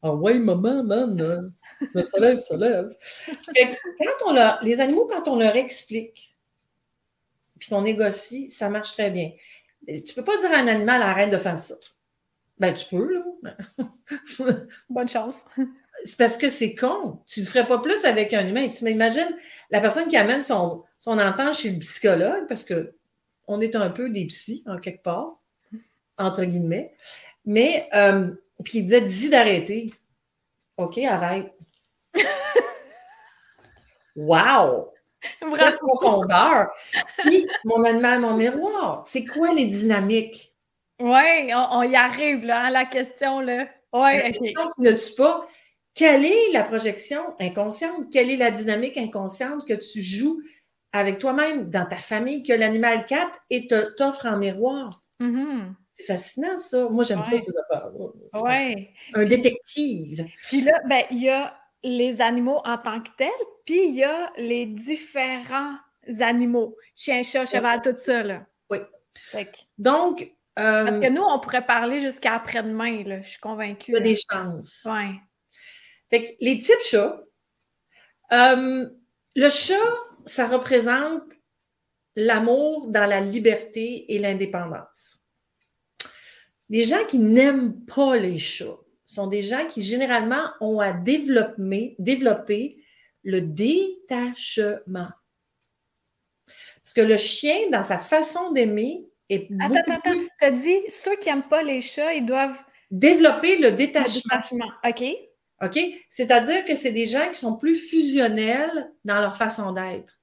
Ah oh, ouais, maman, man, le soleil se lève. fait que quand on leur, les animaux, quand on leur explique, puis qu'on négocie, ça marche très bien. Tu peux pas dire à un animal arrête de faire ça. Ben, tu peux, là. Bonne chance. C'est parce que c'est con. Tu ne le ferais pas plus avec un humain. Tu m'imagines la personne qui amène son, son enfant chez le psychologue, parce que on est un peu des psys, en quelque part, entre guillemets. Mais, euh, puis il disait, dis d'arrêter. OK, arrête. wow! La profondeur. Puis, mon animal, mon miroir, c'est quoi les dynamiques? Oui, on, y arrive là, à la question. Là. Ouais, la question qui ne tue pas? Quelle est la projection inconsciente? Quelle est la dynamique inconsciente que tu joues avec toi-même, dans ta famille, que l'animal 4 et t'offre en miroir? Mm-hmm. C'est fascinant, ça. Moi, j'aime ça, ces affaires. Oui. Un détective. Puis là, ben, il y a les animaux en tant que tels, puis il y a les différents animaux, chien, chat, cheval, tout ça. Là. Oui. Donc. Euh, Parce que nous, on pourrait parler jusqu'à après-demain, là, je suis convaincue. Il y a des chances. Oui. Fait que les types chats, euh, le chat, ça représente l'amour dans la liberté et l'indépendance. Les gens qui n'aiment pas les chats, sont des gens qui généralement ont à développer, développer le détachement. Parce que le chien, dans sa façon d'aimer, est attends, attends, attends. Tu as dit, ceux qui n'aiment pas les chats, ils doivent... Développer le détachement. Le détachement. OK. OK? C'est-à-dire que c'est des gens qui sont plus fusionnels dans leur façon d'être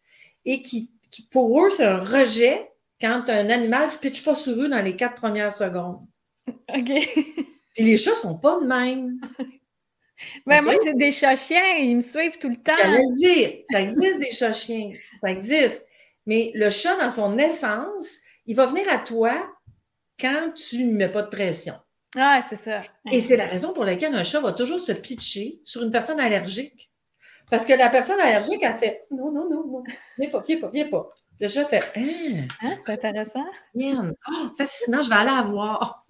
et qui, qui, pour eux, c'est un rejet quand un animal ne se pitche pas sur eux dans les quatre premières secondes. OK. Les chats sont pas de même. Ben moi, c'est des chats-chiens, ils me suivent tout le temps. J'allais le dire, ça existe des chats-chiens, ça existe. Mais le chat, dans son essence, il va venir à toi quand tu ne mets pas de pression. Ah, c'est ça. Et c'est la raison pour laquelle un chat va toujours se pitcher sur une personne allergique. Parce que la personne allergique, a fait non, non, non, non, viens pas, viens pas, viens pas. Le chat fait hein? ah, c'est intéressant. Oh, fascinant, je vais aller la voir.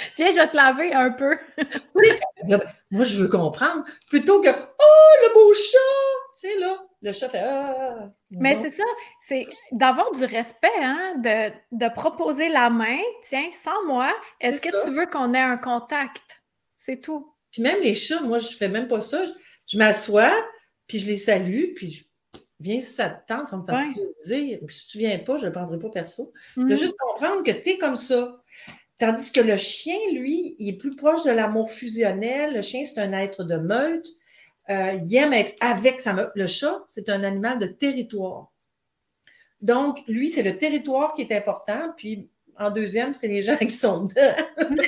Viens, je vais te laver un peu. moi, je veux comprendre. Plutôt que Oh, le beau chat! Tu sais, là, le chat fait Ah! Mais c'est ça, c'est d'avoir du respect, hein, de, de, proposer la main. Tiens, sans moi, est-ce que tu veux qu'on ait un contact? C'est tout. Puis même les chats, moi, je fais même pas ça. Je, m'assois, puis je les salue, puis je viens si ça te tente, ça me fait plaisir. Puis si tu viens pas, je ne le prendrai pas perso. Je mm. juste comprendre que tu es comme ça. Tandis que le chien, lui, il est plus proche de l'amour fusionnel. Le chien, c'est un être de meute. Euh, il aime être avec sa meute. Le chat, c'est un animal de territoire. Donc, lui, c'est le territoire qui est important. Puis, en deuxième, c'est les gens qui sont dedans.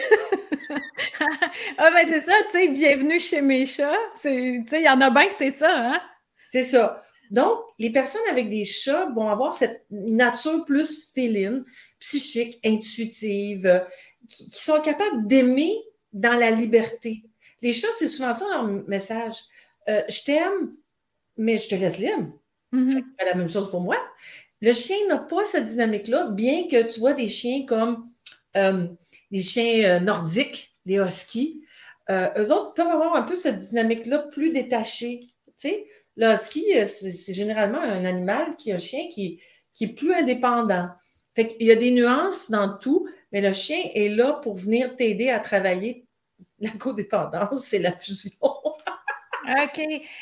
ah, ben c'est ça, tu sais, bienvenue chez mes chats. Tu sais, il y en a bien que c'est ça, hein? C'est ça. Donc, les personnes avec des chats vont avoir cette nature plus féline, psychique, intuitive, qui, sont capables d'aimer dans la liberté. Les chats, c'est souvent ça leur message. Euh, je t'aime, mais je te laisse libre. Mm-hmm. C'est la même chose pour moi. Le chien n'a pas cette dynamique-là, bien que tu vois des chiens comme euh, des chiens euh, nordiques, les huskies. eux autres peuvent avoir un peu cette dynamique-là plus détachée. Tu sais, le husky, c'est généralement un animal qui est un chien qui, est plus indépendant. Fait qu'il y a des nuances dans tout, mais le chien est là pour venir t'aider à travailler la codépendance, c'est la fusion. OK.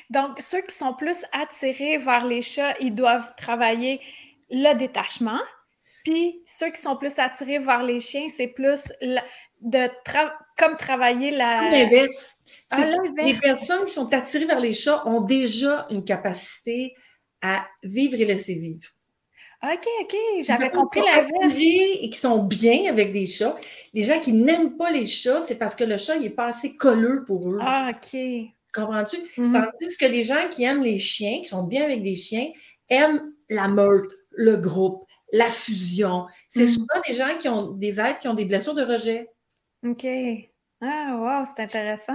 Donc, ceux qui sont plus attirés vers les chats, ils doivent travailler le détachement. Puis, ceux qui sont plus attirés vers les chiens, c'est plus de comme travailler la. L'inverse. Ah, les personnes qui sont attirées vers les chats ont déjà une capacité à vivre et laisser vivre. OK, OK, j'avais compris la et qui sont bien avec des chats. Les gens qui n'aiment pas les chats, c'est parce que le chat, il est pas assez colleux pour eux. Ah, OK. Comprends-tu? Mm Tandis que les gens qui aiment les chiens, qui sont bien avec des chiens, aiment la meute, le groupe, la fusion. C'est mm-hmm. souvent des gens qui ont des êtres qui ont des blessures de rejet. OK. Ah, wow, c'est intéressant.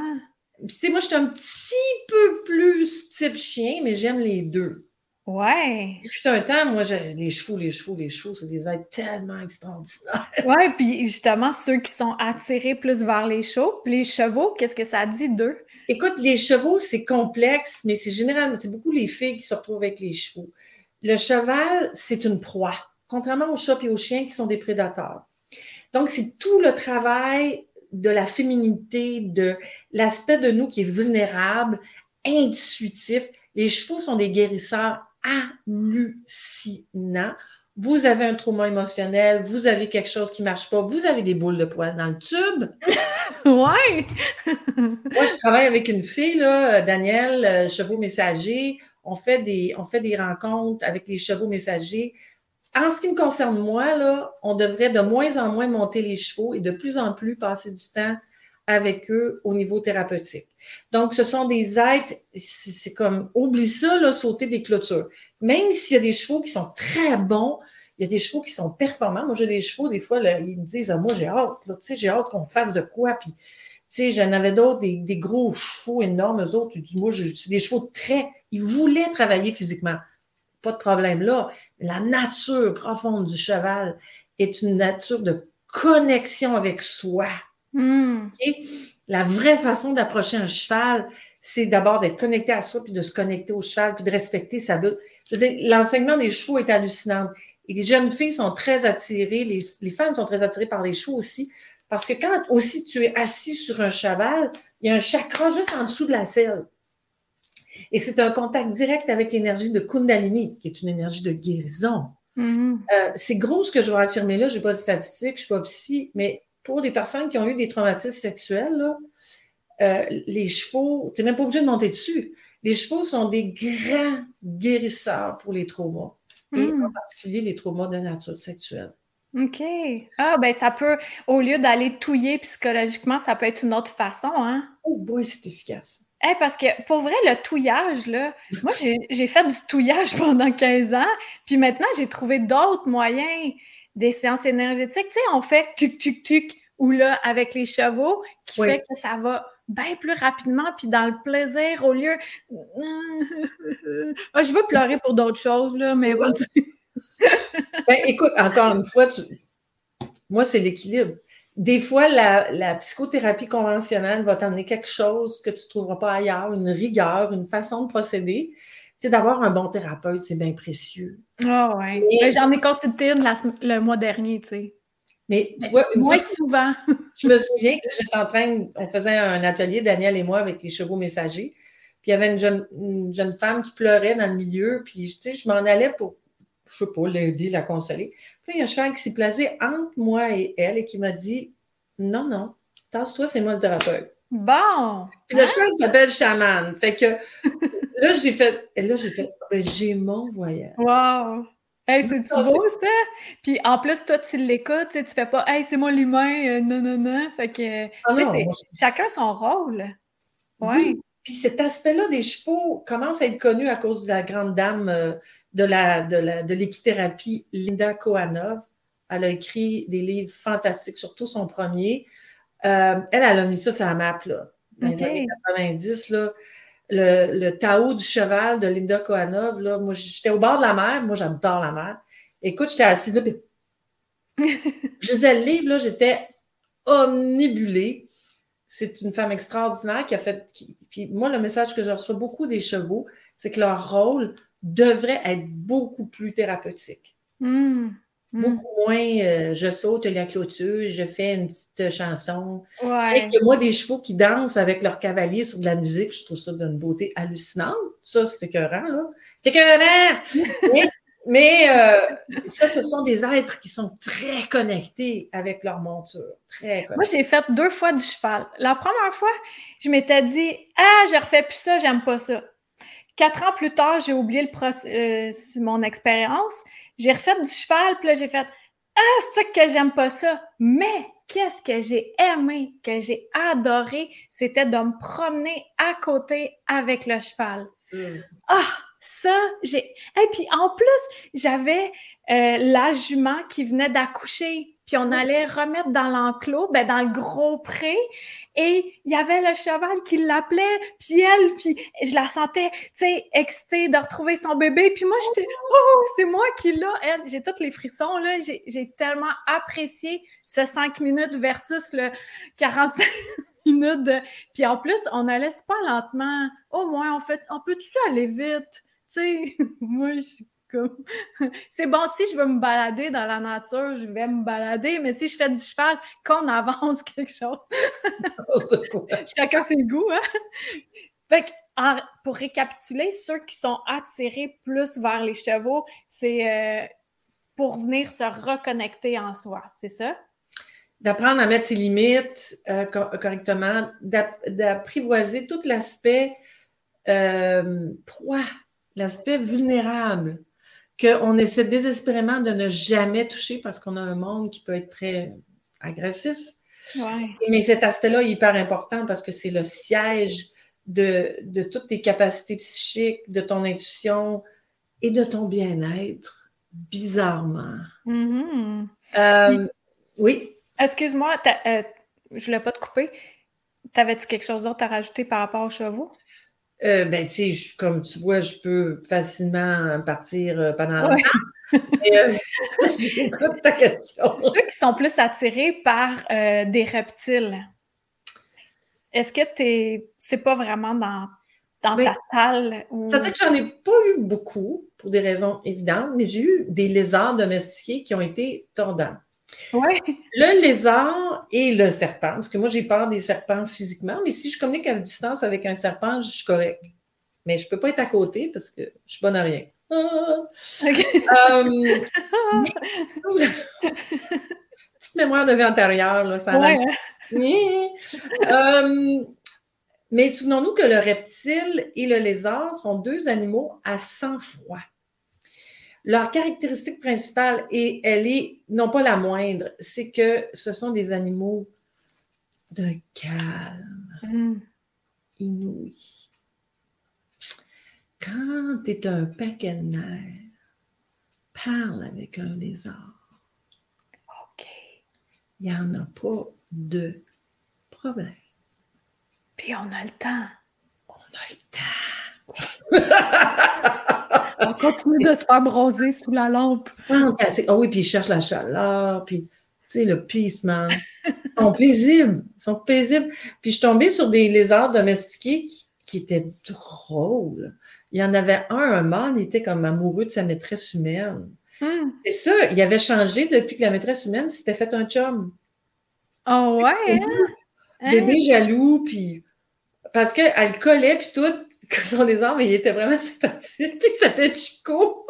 tu sais, moi, je suis un petit peu plus type chien, mais j'aime les deux. Ouais. Fut un temps, moi, les chevaux, les chevaux, les chevaux, c'est des êtres tellement extraordinaires. Ouais, puis justement, ceux qui sont attirés plus vers les chevaux, les chevaux, qu'est-ce que ça dit d'eux? Écoute, les chevaux, c'est complexe, mais c'est généralement, c'est beaucoup les filles qui se retrouvent avec les chevaux. Le cheval, c'est une proie, contrairement aux chats et aux chiens qui sont des prédateurs. Donc, c'est tout le travail de la féminité, de l'aspect de nous qui est vulnérable, intuitif. Les chevaux sont des guérisseurs hallucinant. Vous avez un trauma émotionnel, vous avez quelque chose qui ne marche pas, vous avez des boules de poils dans le tube. ouais! Moi, je travaille avec une fille, là, Danielle, euh, chevaux messagers. On fait, des, on fait des rencontres avec les chevaux messagers. En ce qui me concerne, moi, là, on devrait de moins en moins monter les chevaux et de plus en plus passer du temps avec eux au niveau thérapeutique. Donc, ce sont des êtres, c'est comme, oublie ça, là, sauter des clôtures. Même s'il y a des chevaux qui sont très bons, il y a des chevaux qui sont performants. Moi, j'ai des chevaux, des fois, ils me disent, ah, moi, j'ai hâte, tu sais, j'ai hâte qu'on fasse de quoi. Puis, tu sais, j'en avais d'autres, des, gros chevaux énormes, eux autres, moi, j'ai des chevaux très, ils voulaient travailler physiquement. Pas de problème là. La nature profonde du cheval est une nature de connexion avec soi. Hmm. La vraie façon d'approcher un cheval, c'est d'abord d'être connecté à soi, puis de se connecter au cheval, puis de respecter sa bulle. Je veux dire, l'enseignement des chevaux est hallucinant. Et les jeunes filles sont très attirées, les, femmes sont très attirées par les chevaux aussi, parce que quand aussi tu es assis sur un cheval, il y a un chakra juste en dessous de la selle. Et c'est un contact direct avec l'énergie de Kundalini, qui est une énergie de guérison. Mm-hmm. Euh, c'est gros ce que je vais affirmer là, je n'ai pas de statistiques, je ne suis pas psy, mais pour les personnes qui ont eu des traumatismes sexuels, euh, les chevaux, tu n'es même pas obligé de monter dessus. Les chevaux sont des grands guérisseurs pour les traumas, et hmm. en particulier les traumas de nature sexuelle. OK. Ah, ben ça peut, au lieu d'aller touiller psychologiquement, ça peut être une autre façon, hein? Oh boy, c'est efficace. Parce que pour vrai, le touillage, là, moi, j'ai fait du touillage pendant 15 ans, puis maintenant, j'ai trouvé d'autres moyens des séances énergétiques. Tu sais, on fait tuc, tuc, tuc, ou là, avec les chevaux, qui fait que ça va bien plus rapidement, puis dans le plaisir, au lieu... Ah, je veux pleurer pour d'autres choses, là, mais... ben, écoute, encore une fois, moi, c'est l'équilibre. Des fois, la, psychothérapie conventionnelle va t'emmener quelque chose que tu ne trouveras pas ailleurs, une rigueur, une façon de procéder. Tu sais, d'avoir un bon thérapeute, c'est bien précieux. Ah oh, ouais. Ben, j'en ai consulté une le mois dernier, tu sais. Mais tu vois, moins souvent. je me souviens que j'étais en train, on faisait un atelier, Daniel et moi, avec les chevaux messagers. Puis il y avait une jeune, une jeune femme qui pleurait dans le milieu. Puis, tu sais, je m'en allais pour, je sais pas, l'aider, la consoler. Puis il y a un cheval qui s'est placé entre moi et elle et qui m'a dit Non, non, tasse-toi, c'est moi le thérapeute. Bon! Puis le hein? cheval s'appelle Chaman. Fait que là, j'ai fait, là, j'ai fait, ben, j'ai mon voyage. Wow! Hey, c'est beau, ça? Puis en plus, toi, tu l'écoutes, tu fais pas Hey, c'est moi l'humain, euh, non, non, non. Fait que, ah chacun son rôle. Oui. Puis cet aspect-là des chevaux commence à être connu à cause de la grande dame euh, de la de l'équithérapie, Linda Kohanov. Elle a écrit des livres fantastiques, surtout son premier. Euh, elle, elle a mis ça sur la map, là, dans les années 90, là le, le Tao du cheval de Linda Kohanov. Là, moi, j'étais au bord de la mer. Moi, j'adore la mer. Écoute, j'étais assise là, puis je lisais le livre, là, j'étais omnibulée. C'est une femme extraordinaire qui a fait. puis moi, le message que je reçois beaucoup des chevaux, c'est que leur rôle devrait être beaucoup plus thérapeutique. Hmm. Mm. Beaucoup moins euh, je saute la clôture, je fais une petite chanson. Ouais. Il y a moi des chevaux qui dansent avec leur cavalier sur de la musique, je trouve ça d'une beauté hallucinante. Ça, c'est écœurant, là. C'est écœurant! mais, mais euh, ça, ce sont des êtres qui sont très connectés avec leur monture. Très Moi, j'ai fait deux fois du cheval. La première fois, je m'étais dit Ah, je refais plus ça, j'aime pas ça. Quatre ans plus tard, j'ai oublié le euh, mon expérience. J'ai refait du cheval, puis là, j'ai fait Ah, c'est que j'aime pas ça. Mais qu'est-ce que j'ai aimé, que j'ai adoré, c'était de me promener à côté avec le cheval. Ah, ça, j'ai. Et puis en plus, j'avais euh, la jument qui venait d'accoucher puis on allait remettre dans l'enclos, ben dans le gros pré, et il y avait le cheval qui l'appelait, puis elle, puis je la sentais, tu sais, excitée de retrouver son bébé, puis moi j'étais, oh, c'est moi qui l'a, elle, j'ai tous les frissons là, j'ai tellement apprécié ce cinq minutes versus le 45 minutes de... puis en plus on allait super lentement, au moins on fait, on peut-tu aller vite, tu sais, moi je c'est bon, si je veux me balader dans la nature, je vais me balader, mais si je fais du cheval, qu'on avance quelque chose. Chacun ses goûts, hein? Fait que, pour récapituler, ceux qui sont attirés plus vers les chevaux, c'est euh, pour venir se reconnecter en soi, c'est ça? D'apprendre à mettre ses limites euh, correctement, d'apprivoiser tout l'aspect euh, l'aspect vulnérable qu'on essaie désespérément de ne jamais toucher parce qu'on a un monde qui peut être très agressif. Mais cet aspect-là est hyper important parce que c'est le siège de, de, toutes tes capacités psychiques, de ton intuition et de ton bien-être, bizarrement. Mm-hmm. Euh, oui? Excuse-moi, euh, je ne voulais pas te couper. T'avais-tu quelque chose d'autre à rajouter par rapport aux chevaux? Euh, ben, tu sais, comme tu vois, je peux facilement partir euh, pendant longtemps. Euh, j'écoute ta question. Ceux qui sont plus attirés par des reptiles, est-ce que es, c'est pas vraiment dans, dans ta salle? Ou... Ça fait que j'en ai pas eu beaucoup, pour des raisons évidentes, mais j'ai eu des lézards domestiqués qui ont été tordants. Le lézard et le serpent, parce que moi, j'ai peur des serpents physiquement, mais si je communique à distance avec un serpent, je suis correct. Mais je ne peux pas être à côté parce que je suis bonne à rien. Ah! Euh, petite mémoire de vie antérieure, là, ça ouais. euh, mais souvenons-nous que le reptile et le lézard sont deux animaux à sang froid. Leur caractéristique principale, et elle est non pas la moindre, c'est que ce sont des animaux d'un calme mm. inouï. Quand tu es un paquet de nerfs, parle avec un lézard. OK. Il n'y en a pas de problème. Puis on a le temps. On a le temps. On continue de se faire bronzer sous la lampe. Ah oui, puis il cherche la chaleur, puis tu sais, le peace, man. sont paisibles. Ils sont paisibles. Puis je suis tombée sur des lézards domestiqués qui, étaient drôles. Il y en avait un, un mâle, il était comme amoureux de sa maîtresse humaine. Hmm. C'est ça, il avait changé depuis que la maîtresse humaine s'était fait un chum. Oh ouais! Hein? Bébé jaloux, puis parce qu'elle collait, puis tout, que son mais il était vraiment sympathique. Il s'appelait Chico.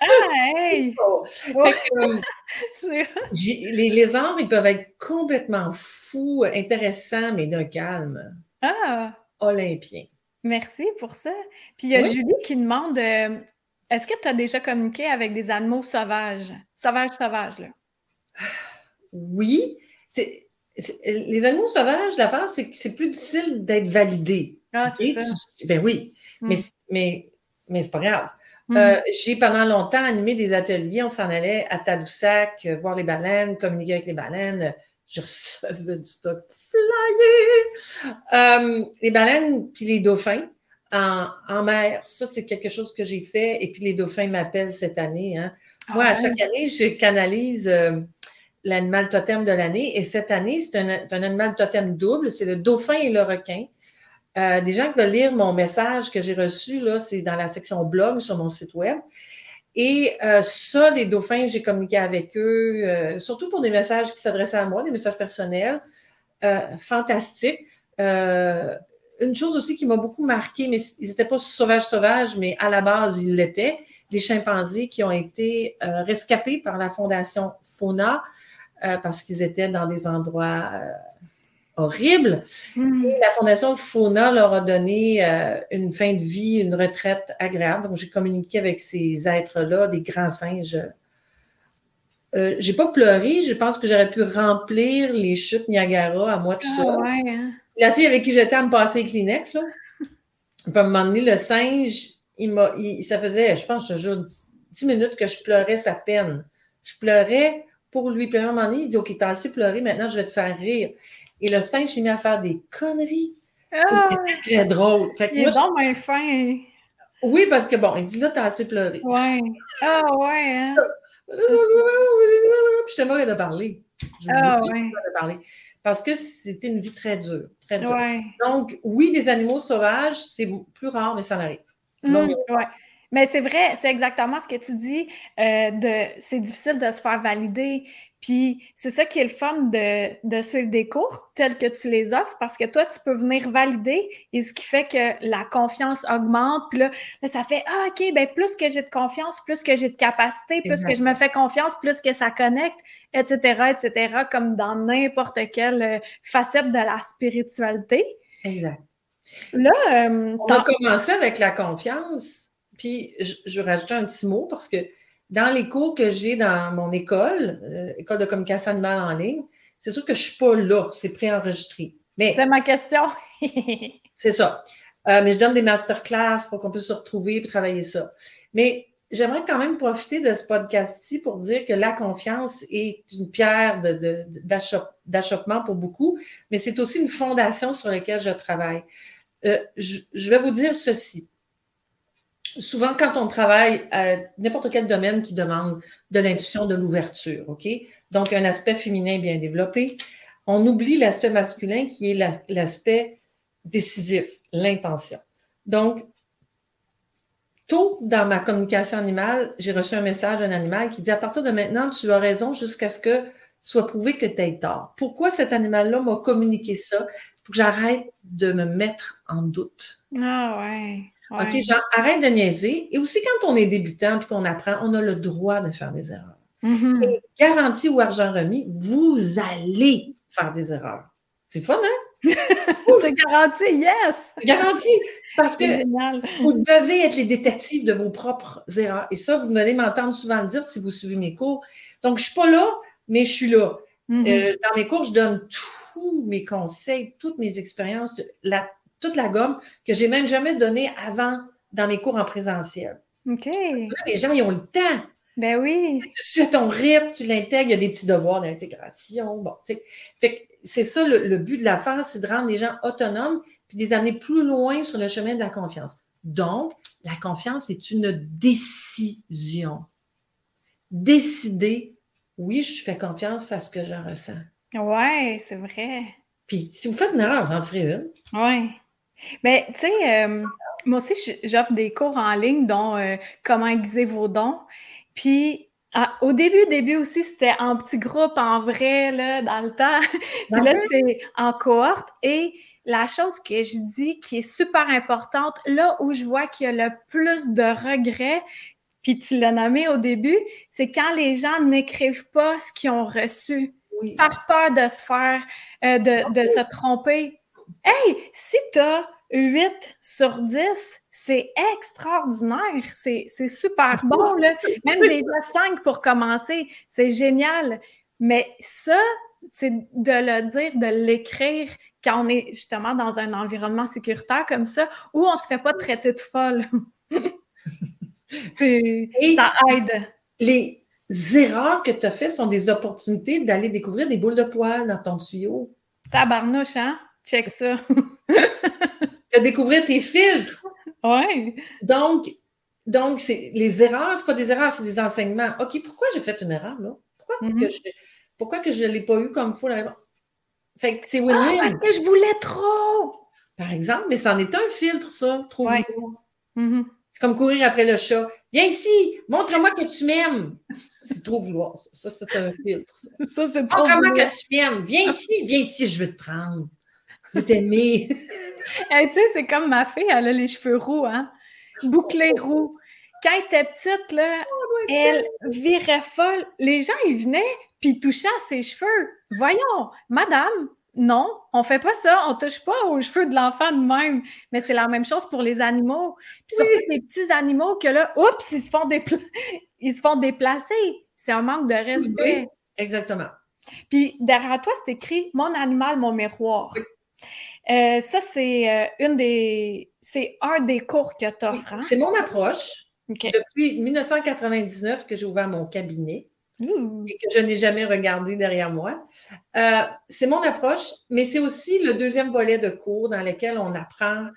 Ah, hey! Euh, les lézards, ils peuvent être complètement fous, intéressants, mais d'un calme. Ah! Olympien. Merci pour ça. Puis il y a Julie qui demande euh, est-ce que tu as déjà communiqué avec des animaux sauvages? Sauvages, sauvages, là. Oui. les animaux sauvages, l'affaire, c'est que c'est plus difficile d'être validé. Ah, c'est ça. Ben oui. Hmm. Mais, mais, mais c'est pas grave. Hmm. Euh, j'ai pendant longtemps animé des ateliers. On s'en allait à Tadoussac, euh, voir les baleines, communiquer avec les baleines. Je recevais du stock flyé. Euh, les baleines puis les dauphins en, mer. Ça, c'est quelque chose que j'ai fait. Et puis les dauphins m'appellent cette année. Hein. Moi, à ah chaque année, je canalise l'animal totem de l'année. Et cette année, c'est un, un, animal totem double. C'est le dauphin et le requin. Euh, des gens qui veulent lire mon message que j'ai reçu, là, c'est dans la section blog sur mon site web. Et euh, ça, les dauphins, j'ai communiqué avec eux, euh, surtout pour des messages qui s'adressaient à moi, des messages personnels, fantastiques. une chose aussi qui m'a beaucoup marqué, mais ils n'étaient pas sauvages sauvages, mais à la base, ils l'étaient, les chimpanzés qui ont été rescapés par la Fondation Fauna parce qu'ils étaient dans des endroits horrible. Hmm. Et la Fondation Fauna leur a donné euh, une fin de vie, une retraite agréable. Donc, j'ai communiqué avec ces êtres-là, des grands singes. Euh, j'ai pas pleuré, je pense que j'aurais pu remplir les chutes Niagara à moi tout ah, Ouais, hein. La fille avec qui j'étais à me passer les Kleenex, là. Puis à un moment donné, le singe, il m'a, ça faisait, je pense, je jure, dix minutes que je pleurais sa peine. Je pleurais pour lui. Puis à un moment donné, il dit, OK, t'as assez pleuré, maintenant je vais te faire rire. Et le singe s'est mis à faire des conneries. Ah! C'était très drôle. Fait que il moi, est fin. Oui, parce que bon, il dit là, t'as assez pleuré. Ouais. Ah ouais, hein? Puis j'étais mort de parler. Je ah, ouais. de parler. Parce que c'était une vie très dure. Très dure. Ouais. Donc, oui, des animaux sauvages, c'est plus rare, mais ça arrive. Mmh, ouais. Mais c'est vrai, c'est exactement ce que tu dis. Euh, de, c'est difficile de se faire valider. Puis c'est ça qui est le fun de, suivre des cours tels que tu les offres parce que toi, tu peux venir valider et ce qui fait que la confiance augmente. Puis là, ça fait Ah, OK, ben plus que j'ai de confiance, plus que j'ai de capacité, plus que je me fais confiance, plus que ça connecte, etc., etc., comme dans n'importe quelle euh, facette de la spiritualité. Exact. Là, euh, on a commencé avec la confiance. Puis je, je rajouter un petit mot parce que dans les cours que j'ai dans mon école, euh, école de communication animale en ligne, c'est sûr que je suis pas là, c'est préenregistré. Mais c'est ma question. c'est ça. Euh, mais je donne des masterclass pour qu'on puisse se retrouver et travailler ça. Mais j'aimerais quand même profiter de ce podcast-ci pour dire que la confiance est une pierre d'achoppement de, pour beaucoup, mais c'est aussi une fondation sur laquelle je travaille. Euh, je vais vous dire ceci souvent, quand on travaille à n'importe quel domaine qui demande de l'intuition, de l'ouverture, OK? Donc, un aspect féminin bien développé, on oublie l'aspect masculin qui est l'aspect décisif, l'intention. Donc, tôt dans ma communication animale, j'ai reçu un message d'un animal qui dit à partir de maintenant, tu as raison jusqu'à ce que soit prouvé que tu aies tort. Pourquoi cet animal-là m'a communiqué ça? Pour que j'arrête de me mettre en doute. Ah ouais. OK, genre, arrête de niaiser. Et aussi, quand on est débutant et qu'on apprend, on a le droit de faire des erreurs. Mm garantie ou argent remis, vous allez faire des erreurs. C'est fun, hein? C'est garanti, yes! Garanti! Parce que vous devez être les détectives de vos propres erreurs. Et ça, vous allez m'entendre souvent le dire si vous suivez mes cours. Donc, je ne suis pas là, mais je suis là. Mm-hmm. Euh, dans mes cours, je donne tous mes conseils, toutes mes expériences, la toute la gomme que j'ai même jamais donnée avant dans mes cours en présentiel. OK. les gens, ils ont le temps. Ben oui. Tu suis ton rythme, tu l'intègres, il y a des petits devoirs d'intégration. Bon, c'est ça le, but de l'affaire, c'est de rendre les gens autonomes puis de les amener plus loin sur le chemin de la confiance. Donc, la confiance est une décision. Décider, oui, je fais confiance à ce que je ressens. Ouais, c'est vrai. Puis si vous faites une erreur, vous en ferez une. Ouais. Mais tu sais, euh, moi aussi, j'offre des cours en ligne, dont euh, comment aiguiser vos dons. Puis au début, début aussi, c'était en petit groupe, en vrai, là, dans le temps. Puis là, c'est en cohorte. Et la chose que je dis qui est super importante, là où je vois qu'il y a le plus de regrets, puis tu l'as nommé au début, c'est quand les gens n'écrivent pas ce qu'ils ont reçu, par peur de se faire, euh, de, de se tromper. Hey, si tu as 8 sur 10, c'est extraordinaire. C'est super bon. Là. Même déjà 5 pour commencer, c'est génial. Mais ça, c'est de le dire, de l'écrire quand on est justement dans un environnement sécuritaire comme ça, où on ne se fait pas traiter de folle. ça aide. Les erreurs que tu as faites sont des opportunités d'aller découvrir des boules de poils dans ton tuyau. Tabarnouche, hein? Check ça. de découvrir tes filtres. Oui. Donc, donc c'est, les erreurs, c'est pas des erreurs, c'est des enseignements. OK, pourquoi j'ai fait une erreur, là? Pourquoi, mm-hmm. que, je, pourquoi que je ne l'ai pas eu comme il faut? Fait que c'est win Ah, parce que je voulais trop! Par exemple, mais c'en est un filtre, ça, trop ouais. Mm-hmm. C'est comme courir après le chat. Viens ici, montre-moi que tu m'aimes. C'est trop vouloir, ça. c'est un filtre. Ça, ça c'est trop Montre-moi que tu m'aimes. Viens ici, viens ici, je veux te prendre. Je t'aimer. tu sais, c'est comme ma fille, elle a les cheveux roux, hein? Bouclés roux. Quand elle était petite, là, oh, elle virait folle. Les gens, ils venaient, puis ils touchaient à ses cheveux. Voyons, madame, non, on fait pas ça, on touche pas aux cheveux de l'enfant de même. Mais c'est la même chose pour les animaux. Puis surtout les petits animaux que là, oups, ils se font, ils se font déplacer. C'est un manque de respect. exactement. Puis derrière toi, c'est écrit Mon animal, mon miroir. Euh, ça, c'est euh, une des. C'est un des cours que tu offres. Hein? C'est mon approche. Depuis 1999 que j'ai ouvert mon cabinet et que je n'ai jamais regardé derrière moi. Euh, c'est mon approche, mais c'est aussi le deuxième volet de cours dans lequel on apprend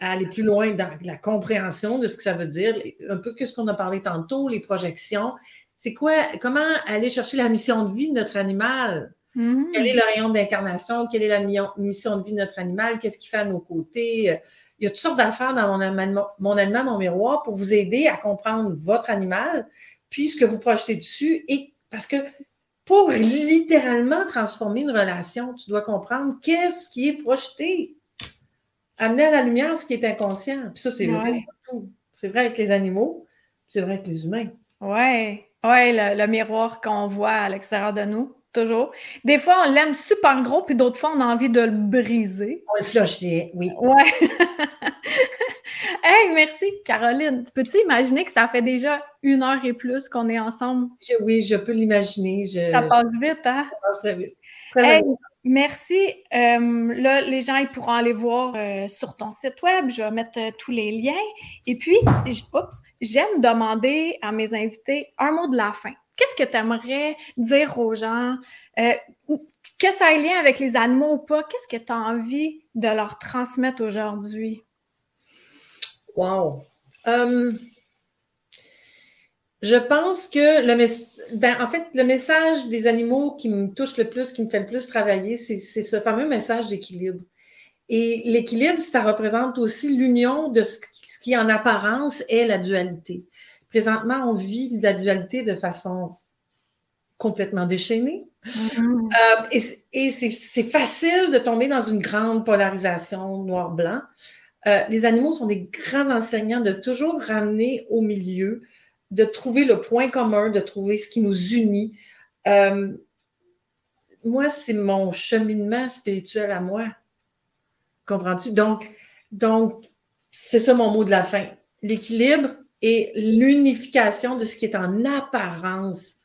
à aller plus loin dans la compréhension de ce que ça veut dire, un peu que ce qu'on a parlé tantôt, les projections. C'est quoi, comment aller chercher la mission de vie de notre animal? Mm-hmm. Quel est le rayon d'incarnation? Quelle est la mission de vie de notre animal? Qu'est-ce qu'il fait à nos côtés? Il y a toutes sortes d'affaires dans mon animal, mon animal, mon miroir pour vous aider à comprendre votre animal, puis ce que vous projetez dessus. Et parce que pour littéralement transformer une relation, tu dois comprendre qu'est-ce qui est projeté. Amener à la lumière ce qui est inconscient. Puis ça, c'est vrai C'est vrai avec les animaux, c'est vrai avec les humains. Oui, ouais, le, le miroir qu'on voit à l'extérieur de nous toujours. Des fois, on l'aime super gros, puis d'autres fois, on a envie de le briser. On le flusher, oui. Ouais. hey, merci, Caroline. Peux-tu imaginer que ça fait déjà une heure et plus qu'on est ensemble? oui, je peux l'imaginer. ça passe vite, hein? Ça passe très vite. hey, Merci. Euh, là, les gens ils pourront aller voir euh, sur ton site web. Je vais mettre euh, tous les liens. Et puis, j'aime demander à mes invités un mot de la fin qu'est-ce que tu aimerais dire aux gens? Euh, que ça ait lien avec les animaux ou pas, qu'est-ce que tu as envie de leur transmettre aujourd'hui? Wow! Euh, je pense que le ben, en fait, le message des animaux qui me touche le plus, qui me fait le plus travailler, c'est ce fameux message d'équilibre. Et l'équilibre, ça représente aussi l'union de ce qui, en apparence, est la dualité. Présentement, on vit la dualité de façon complètement déchaînée. Mm-hmm. Euh, et, c'est facile de tomber dans une grande polarisation noir-blanc. Euh, les animaux sont des grands enseignants de toujours ramener au milieu, de trouver le point commun, de trouver ce qui nous unit. Euh, moi, c'est mon cheminement spirituel à moi. Comprends-tu? Donc, donc c'est ça mon mot de la fin. L'équilibre, et l'unification de ce qui est en apparence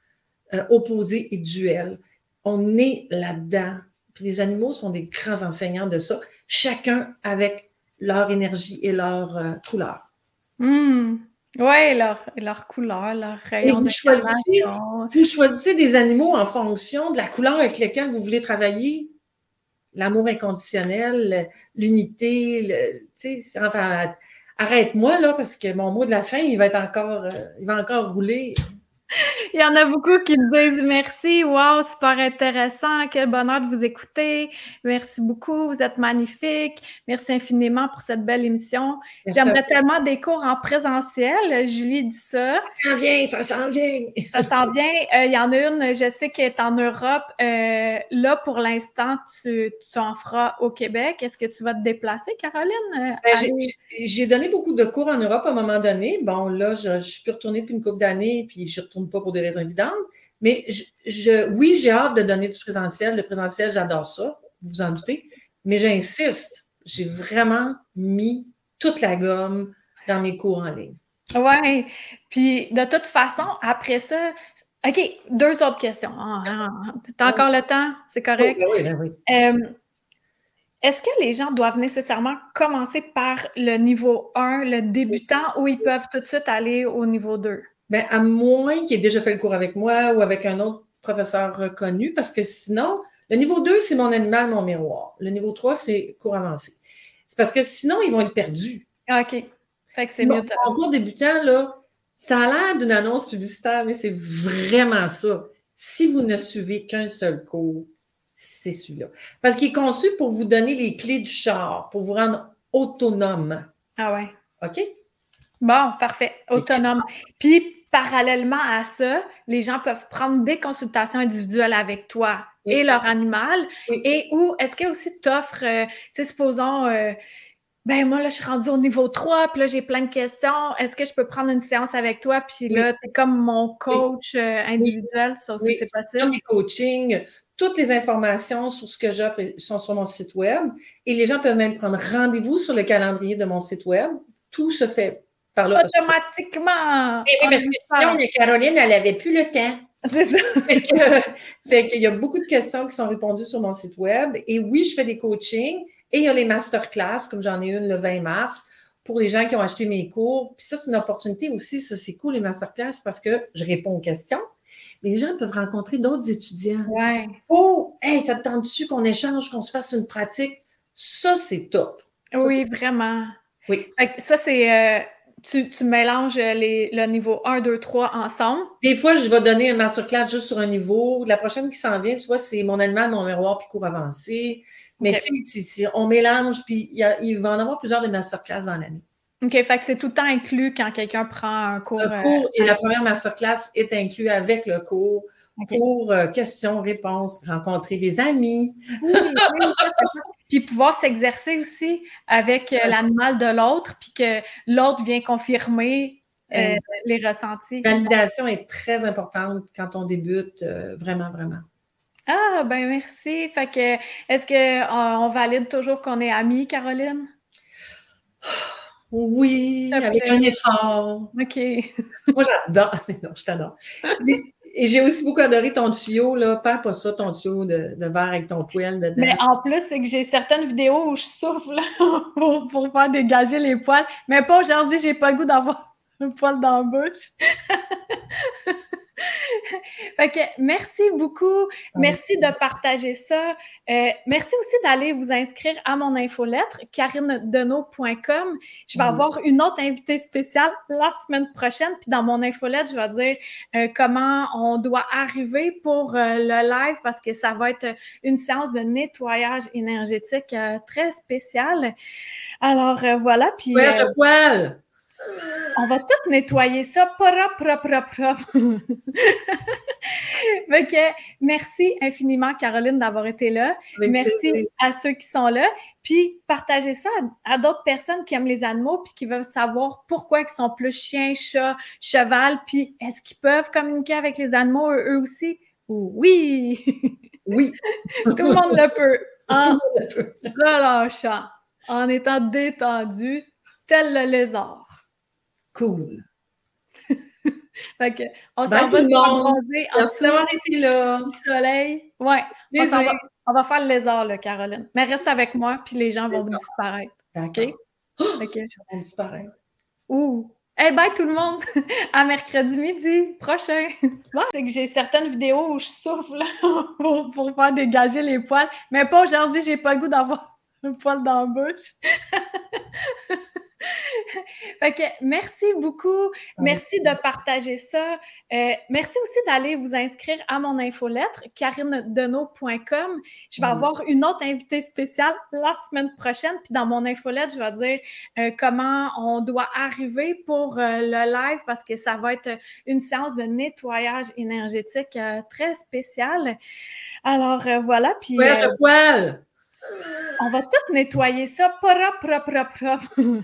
euh, opposé et duel. On est là-dedans. Puis les animaux sont des grands enseignants de ça, chacun avec leur énergie et leur euh, couleur. Hmm. Oui, leur, leur couleur, leur rayon vous choisissez, vous choisissez des animaux en fonction de la couleur avec laquelle vous voulez travailler. L'amour inconditionnel, l'unité, tu sais, arrête-moi là, parce que mon mot de la fin, il va être encore, euh, il va encore rouler. Il y en a beaucoup qui disent merci. Wow, super intéressant. Quel bonheur de vous écouter. Merci beaucoup. Vous êtes magnifique. Merci infiniment pour cette belle émission. J'aimerais tellement des cours en présentiel. Julie dit ça. Ça s'en vient, ça s'en vient. Ça s'en vient. Euh, il y en a une, je sais qu'elle est en Europe. Euh, là, pour l'instant, tu, tu, en feras au Québec. Est-ce que tu vas te déplacer, Caroline? Euh, ben, j'ai donné beaucoup de cours en Europe à un moment donné. Bon, là, je, je suis retournée depuis une couple d'années, puis je retourne pas pour des raisons évidentes. Mais je, oui, j'ai hâte de donner du présentiel. Le présentiel, j'adore ça, vous vous en doutez. Mais j'insiste, j'ai vraiment mis toute la gomme dans mes cours en ligne. Oui. Puis de toute façon, après ça, OK, deux autres questions. Ah, ah, ah. tu as encore le temps? C'est correct? Oui, oui, oui. Euh, est-ce que les gens doivent nécessairement commencer par le niveau 1, le débutant, ou ils peuvent tout de suite aller au niveau 2? Bien, à moins qu'il ait déjà fait le cours avec moi ou avec un autre professeur reconnu, parce que sinon, le niveau 2, c'est mon animal, mon miroir. Le niveau 3, c'est cours avancé. C'est parce que sinon, ils vont être perdus. Ah, OK. Fait que c'est mieux. En cours débutant, là, ça a l'air d'une annonce publicitaire, mais c'est vraiment ça. Si vous ne suivez qu'un seul cours, c'est celui-là. Parce qu'il est conçu pour vous donner les clés du char, pour vous rendre autonome. Ah ouais. OK? Bon, parfait. Autonome. Puis, parallèlement à ça, les gens peuvent prendre des consultations individuelles avec toi et leur animal. Et ou est-ce que aussi tu offres, euh, tu sais, supposons, euh, ben moi là, je suis rendue au niveau 3, puis là, j'ai plein de questions. Est-ce que je peux prendre une séance avec toi? Puis là, tu es comme mon coach euh, individuel. Ça aussi, c'est possible. Comme les coachings, toutes les informations sur ce que j'offre sont sur mon site web. Et les gens peuvent même prendre rendez-vous sur le calendrier de mon site web. Tout se fait Automatiquement. Eh oui, parce que sinon, Caroline, elle n'avait plus le temps. C'est ça. fait qu'il y a beaucoup de questions qui sont répondues sur mon site web. Et oui, je fais des coachings et il y a les masterclass, comme j'en ai une le 20 mars, pour les gens qui ont acheté mes cours. Puis ça, c'est une opportunité aussi. Ça, c'est cool, les masterclass, parce que je réponds aux questions. Les gens peuvent rencontrer d'autres étudiants. Ouais. Oh, hey, ça te tente-tu qu'on échange, qu'on se fasse une pratique? Ça, c'est top. oui, vraiment. Oui. ça, c'est. Euh, tu, tu, mélanges les, le niveau 1, 2, 3 ensemble? Des fois, je vais donner un masterclass juste sur un niveau. La prochaine qui s'en vient, tu vois, c'est mon animal, mon miroir, puis cours avancé. Mais tu sais, on mélange, puis il, va en avoir plusieurs de masterclass dans l'année. OK, fait que c'est tout le temps inclus quand quelqu'un prend un cours. Le cours et la première masterclass est inclus avec le cours pour euh, questions, réponses, rencontrer des amis. Oui, oui, puis pouvoir s'exercer aussi avec euh, l'animal de l'autre, puis que l'autre vient confirmer euh, les ressentis. Validation est très importante quand on débute, euh, vraiment, vraiment. Ah, ben merci. Fait que, est-ce qu'on on valide toujours qu'on est amis, Caroline? Oui, avec un effort. OK. Moi, j'adore. Non, je t'adore. Et j'ai aussi beaucoup adoré ton tuyau, là. Perds pas ça, ton tuyau de, verre avec ton poêle dedans. Mais en plus, c'est que j'ai certaines vidéos où je souffle pour, pour, faire dégager les poils. Mais pas aujourd'hui, j'ai pas le goût d'avoir un poil dans la bouche. fait que merci beaucoup. Merci de partager ça. Euh, merci aussi d'aller vous inscrire à mon infolettre, carinedeno.com. Je vais avoir une autre invitée spéciale la semaine prochaine. Puis dans mon infolettre, je vais dire euh, comment on doit arriver pour euh, le live parce que ça va être une séance de nettoyage énergétique très spéciale. Alors voilà. Puis, poil. On va tout nettoyer ça propre, propre, propre. merci infiniment, Caroline, d'avoir été là. merci à ceux qui sont là. Puis, partagez ça à, d'autres personnes qui aiment les animaux puis qui veulent savoir pourquoi ils sont plus chiens, chats, cheval. Puis, est-ce qu'ils peuvent communiquer avec les animaux eux, aussi? Oui! Oui! Tout le monde le peut. En relâchant, en étant détendu, tel le lézard. Cool. fait que, on s'en va se Merci d'avoir été là. Du soleil. Ouais. On, va, on, va, faire le lézard, là, Caroline. Mais reste avec moi, puis les gens vont disparaître. OK? OK. Je vais disparaître. Ouh. Hey, bye tout le monde! À mercredi midi prochain! C'est que j'ai certaines vidéos où je souffle pour, pour, faire dégager les poils, mais pas aujourd'hui, j'ai pas le goût d'avoir un poil dans la bouche. Fait que merci beaucoup. Merci de partager ça. Euh, merci aussi d'aller vous inscrire à mon infolettre, karinedeno.com. Je vais avoir une autre invitée spéciale la semaine prochaine. Puis dans mon infolettre, je vais dire euh, comment on doit arriver pour euh, le live parce que ça va être une séance de nettoyage énergétique très spéciale. Alors voilà. Puis, poil! On va tout nettoyer ça propre, propre, propre.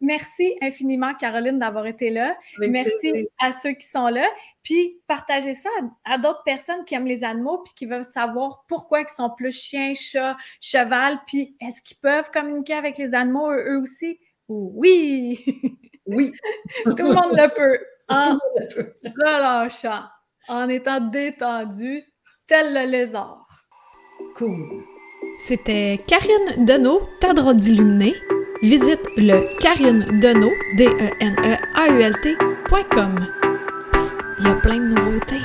merci infiniment, Caroline, d'avoir été là. merci à ceux qui sont là. Puis, partagez ça à, d'autres personnes qui aiment les animaux puis qui veulent savoir pourquoi ils sont plus chiens, chats, cheval. Puis, est-ce qu'ils peuvent communiquer avec les animaux eux aussi? Oui! Oui! Tout le monde le peut. En relâchant, en étant détendu, tel le lézard. Cool. C'était Karine Deneau, ta droite d'illuminé. Visite le Karine Deneau, D-E-N-E-A-U-L-T.com. Il y a plein de nouveautés.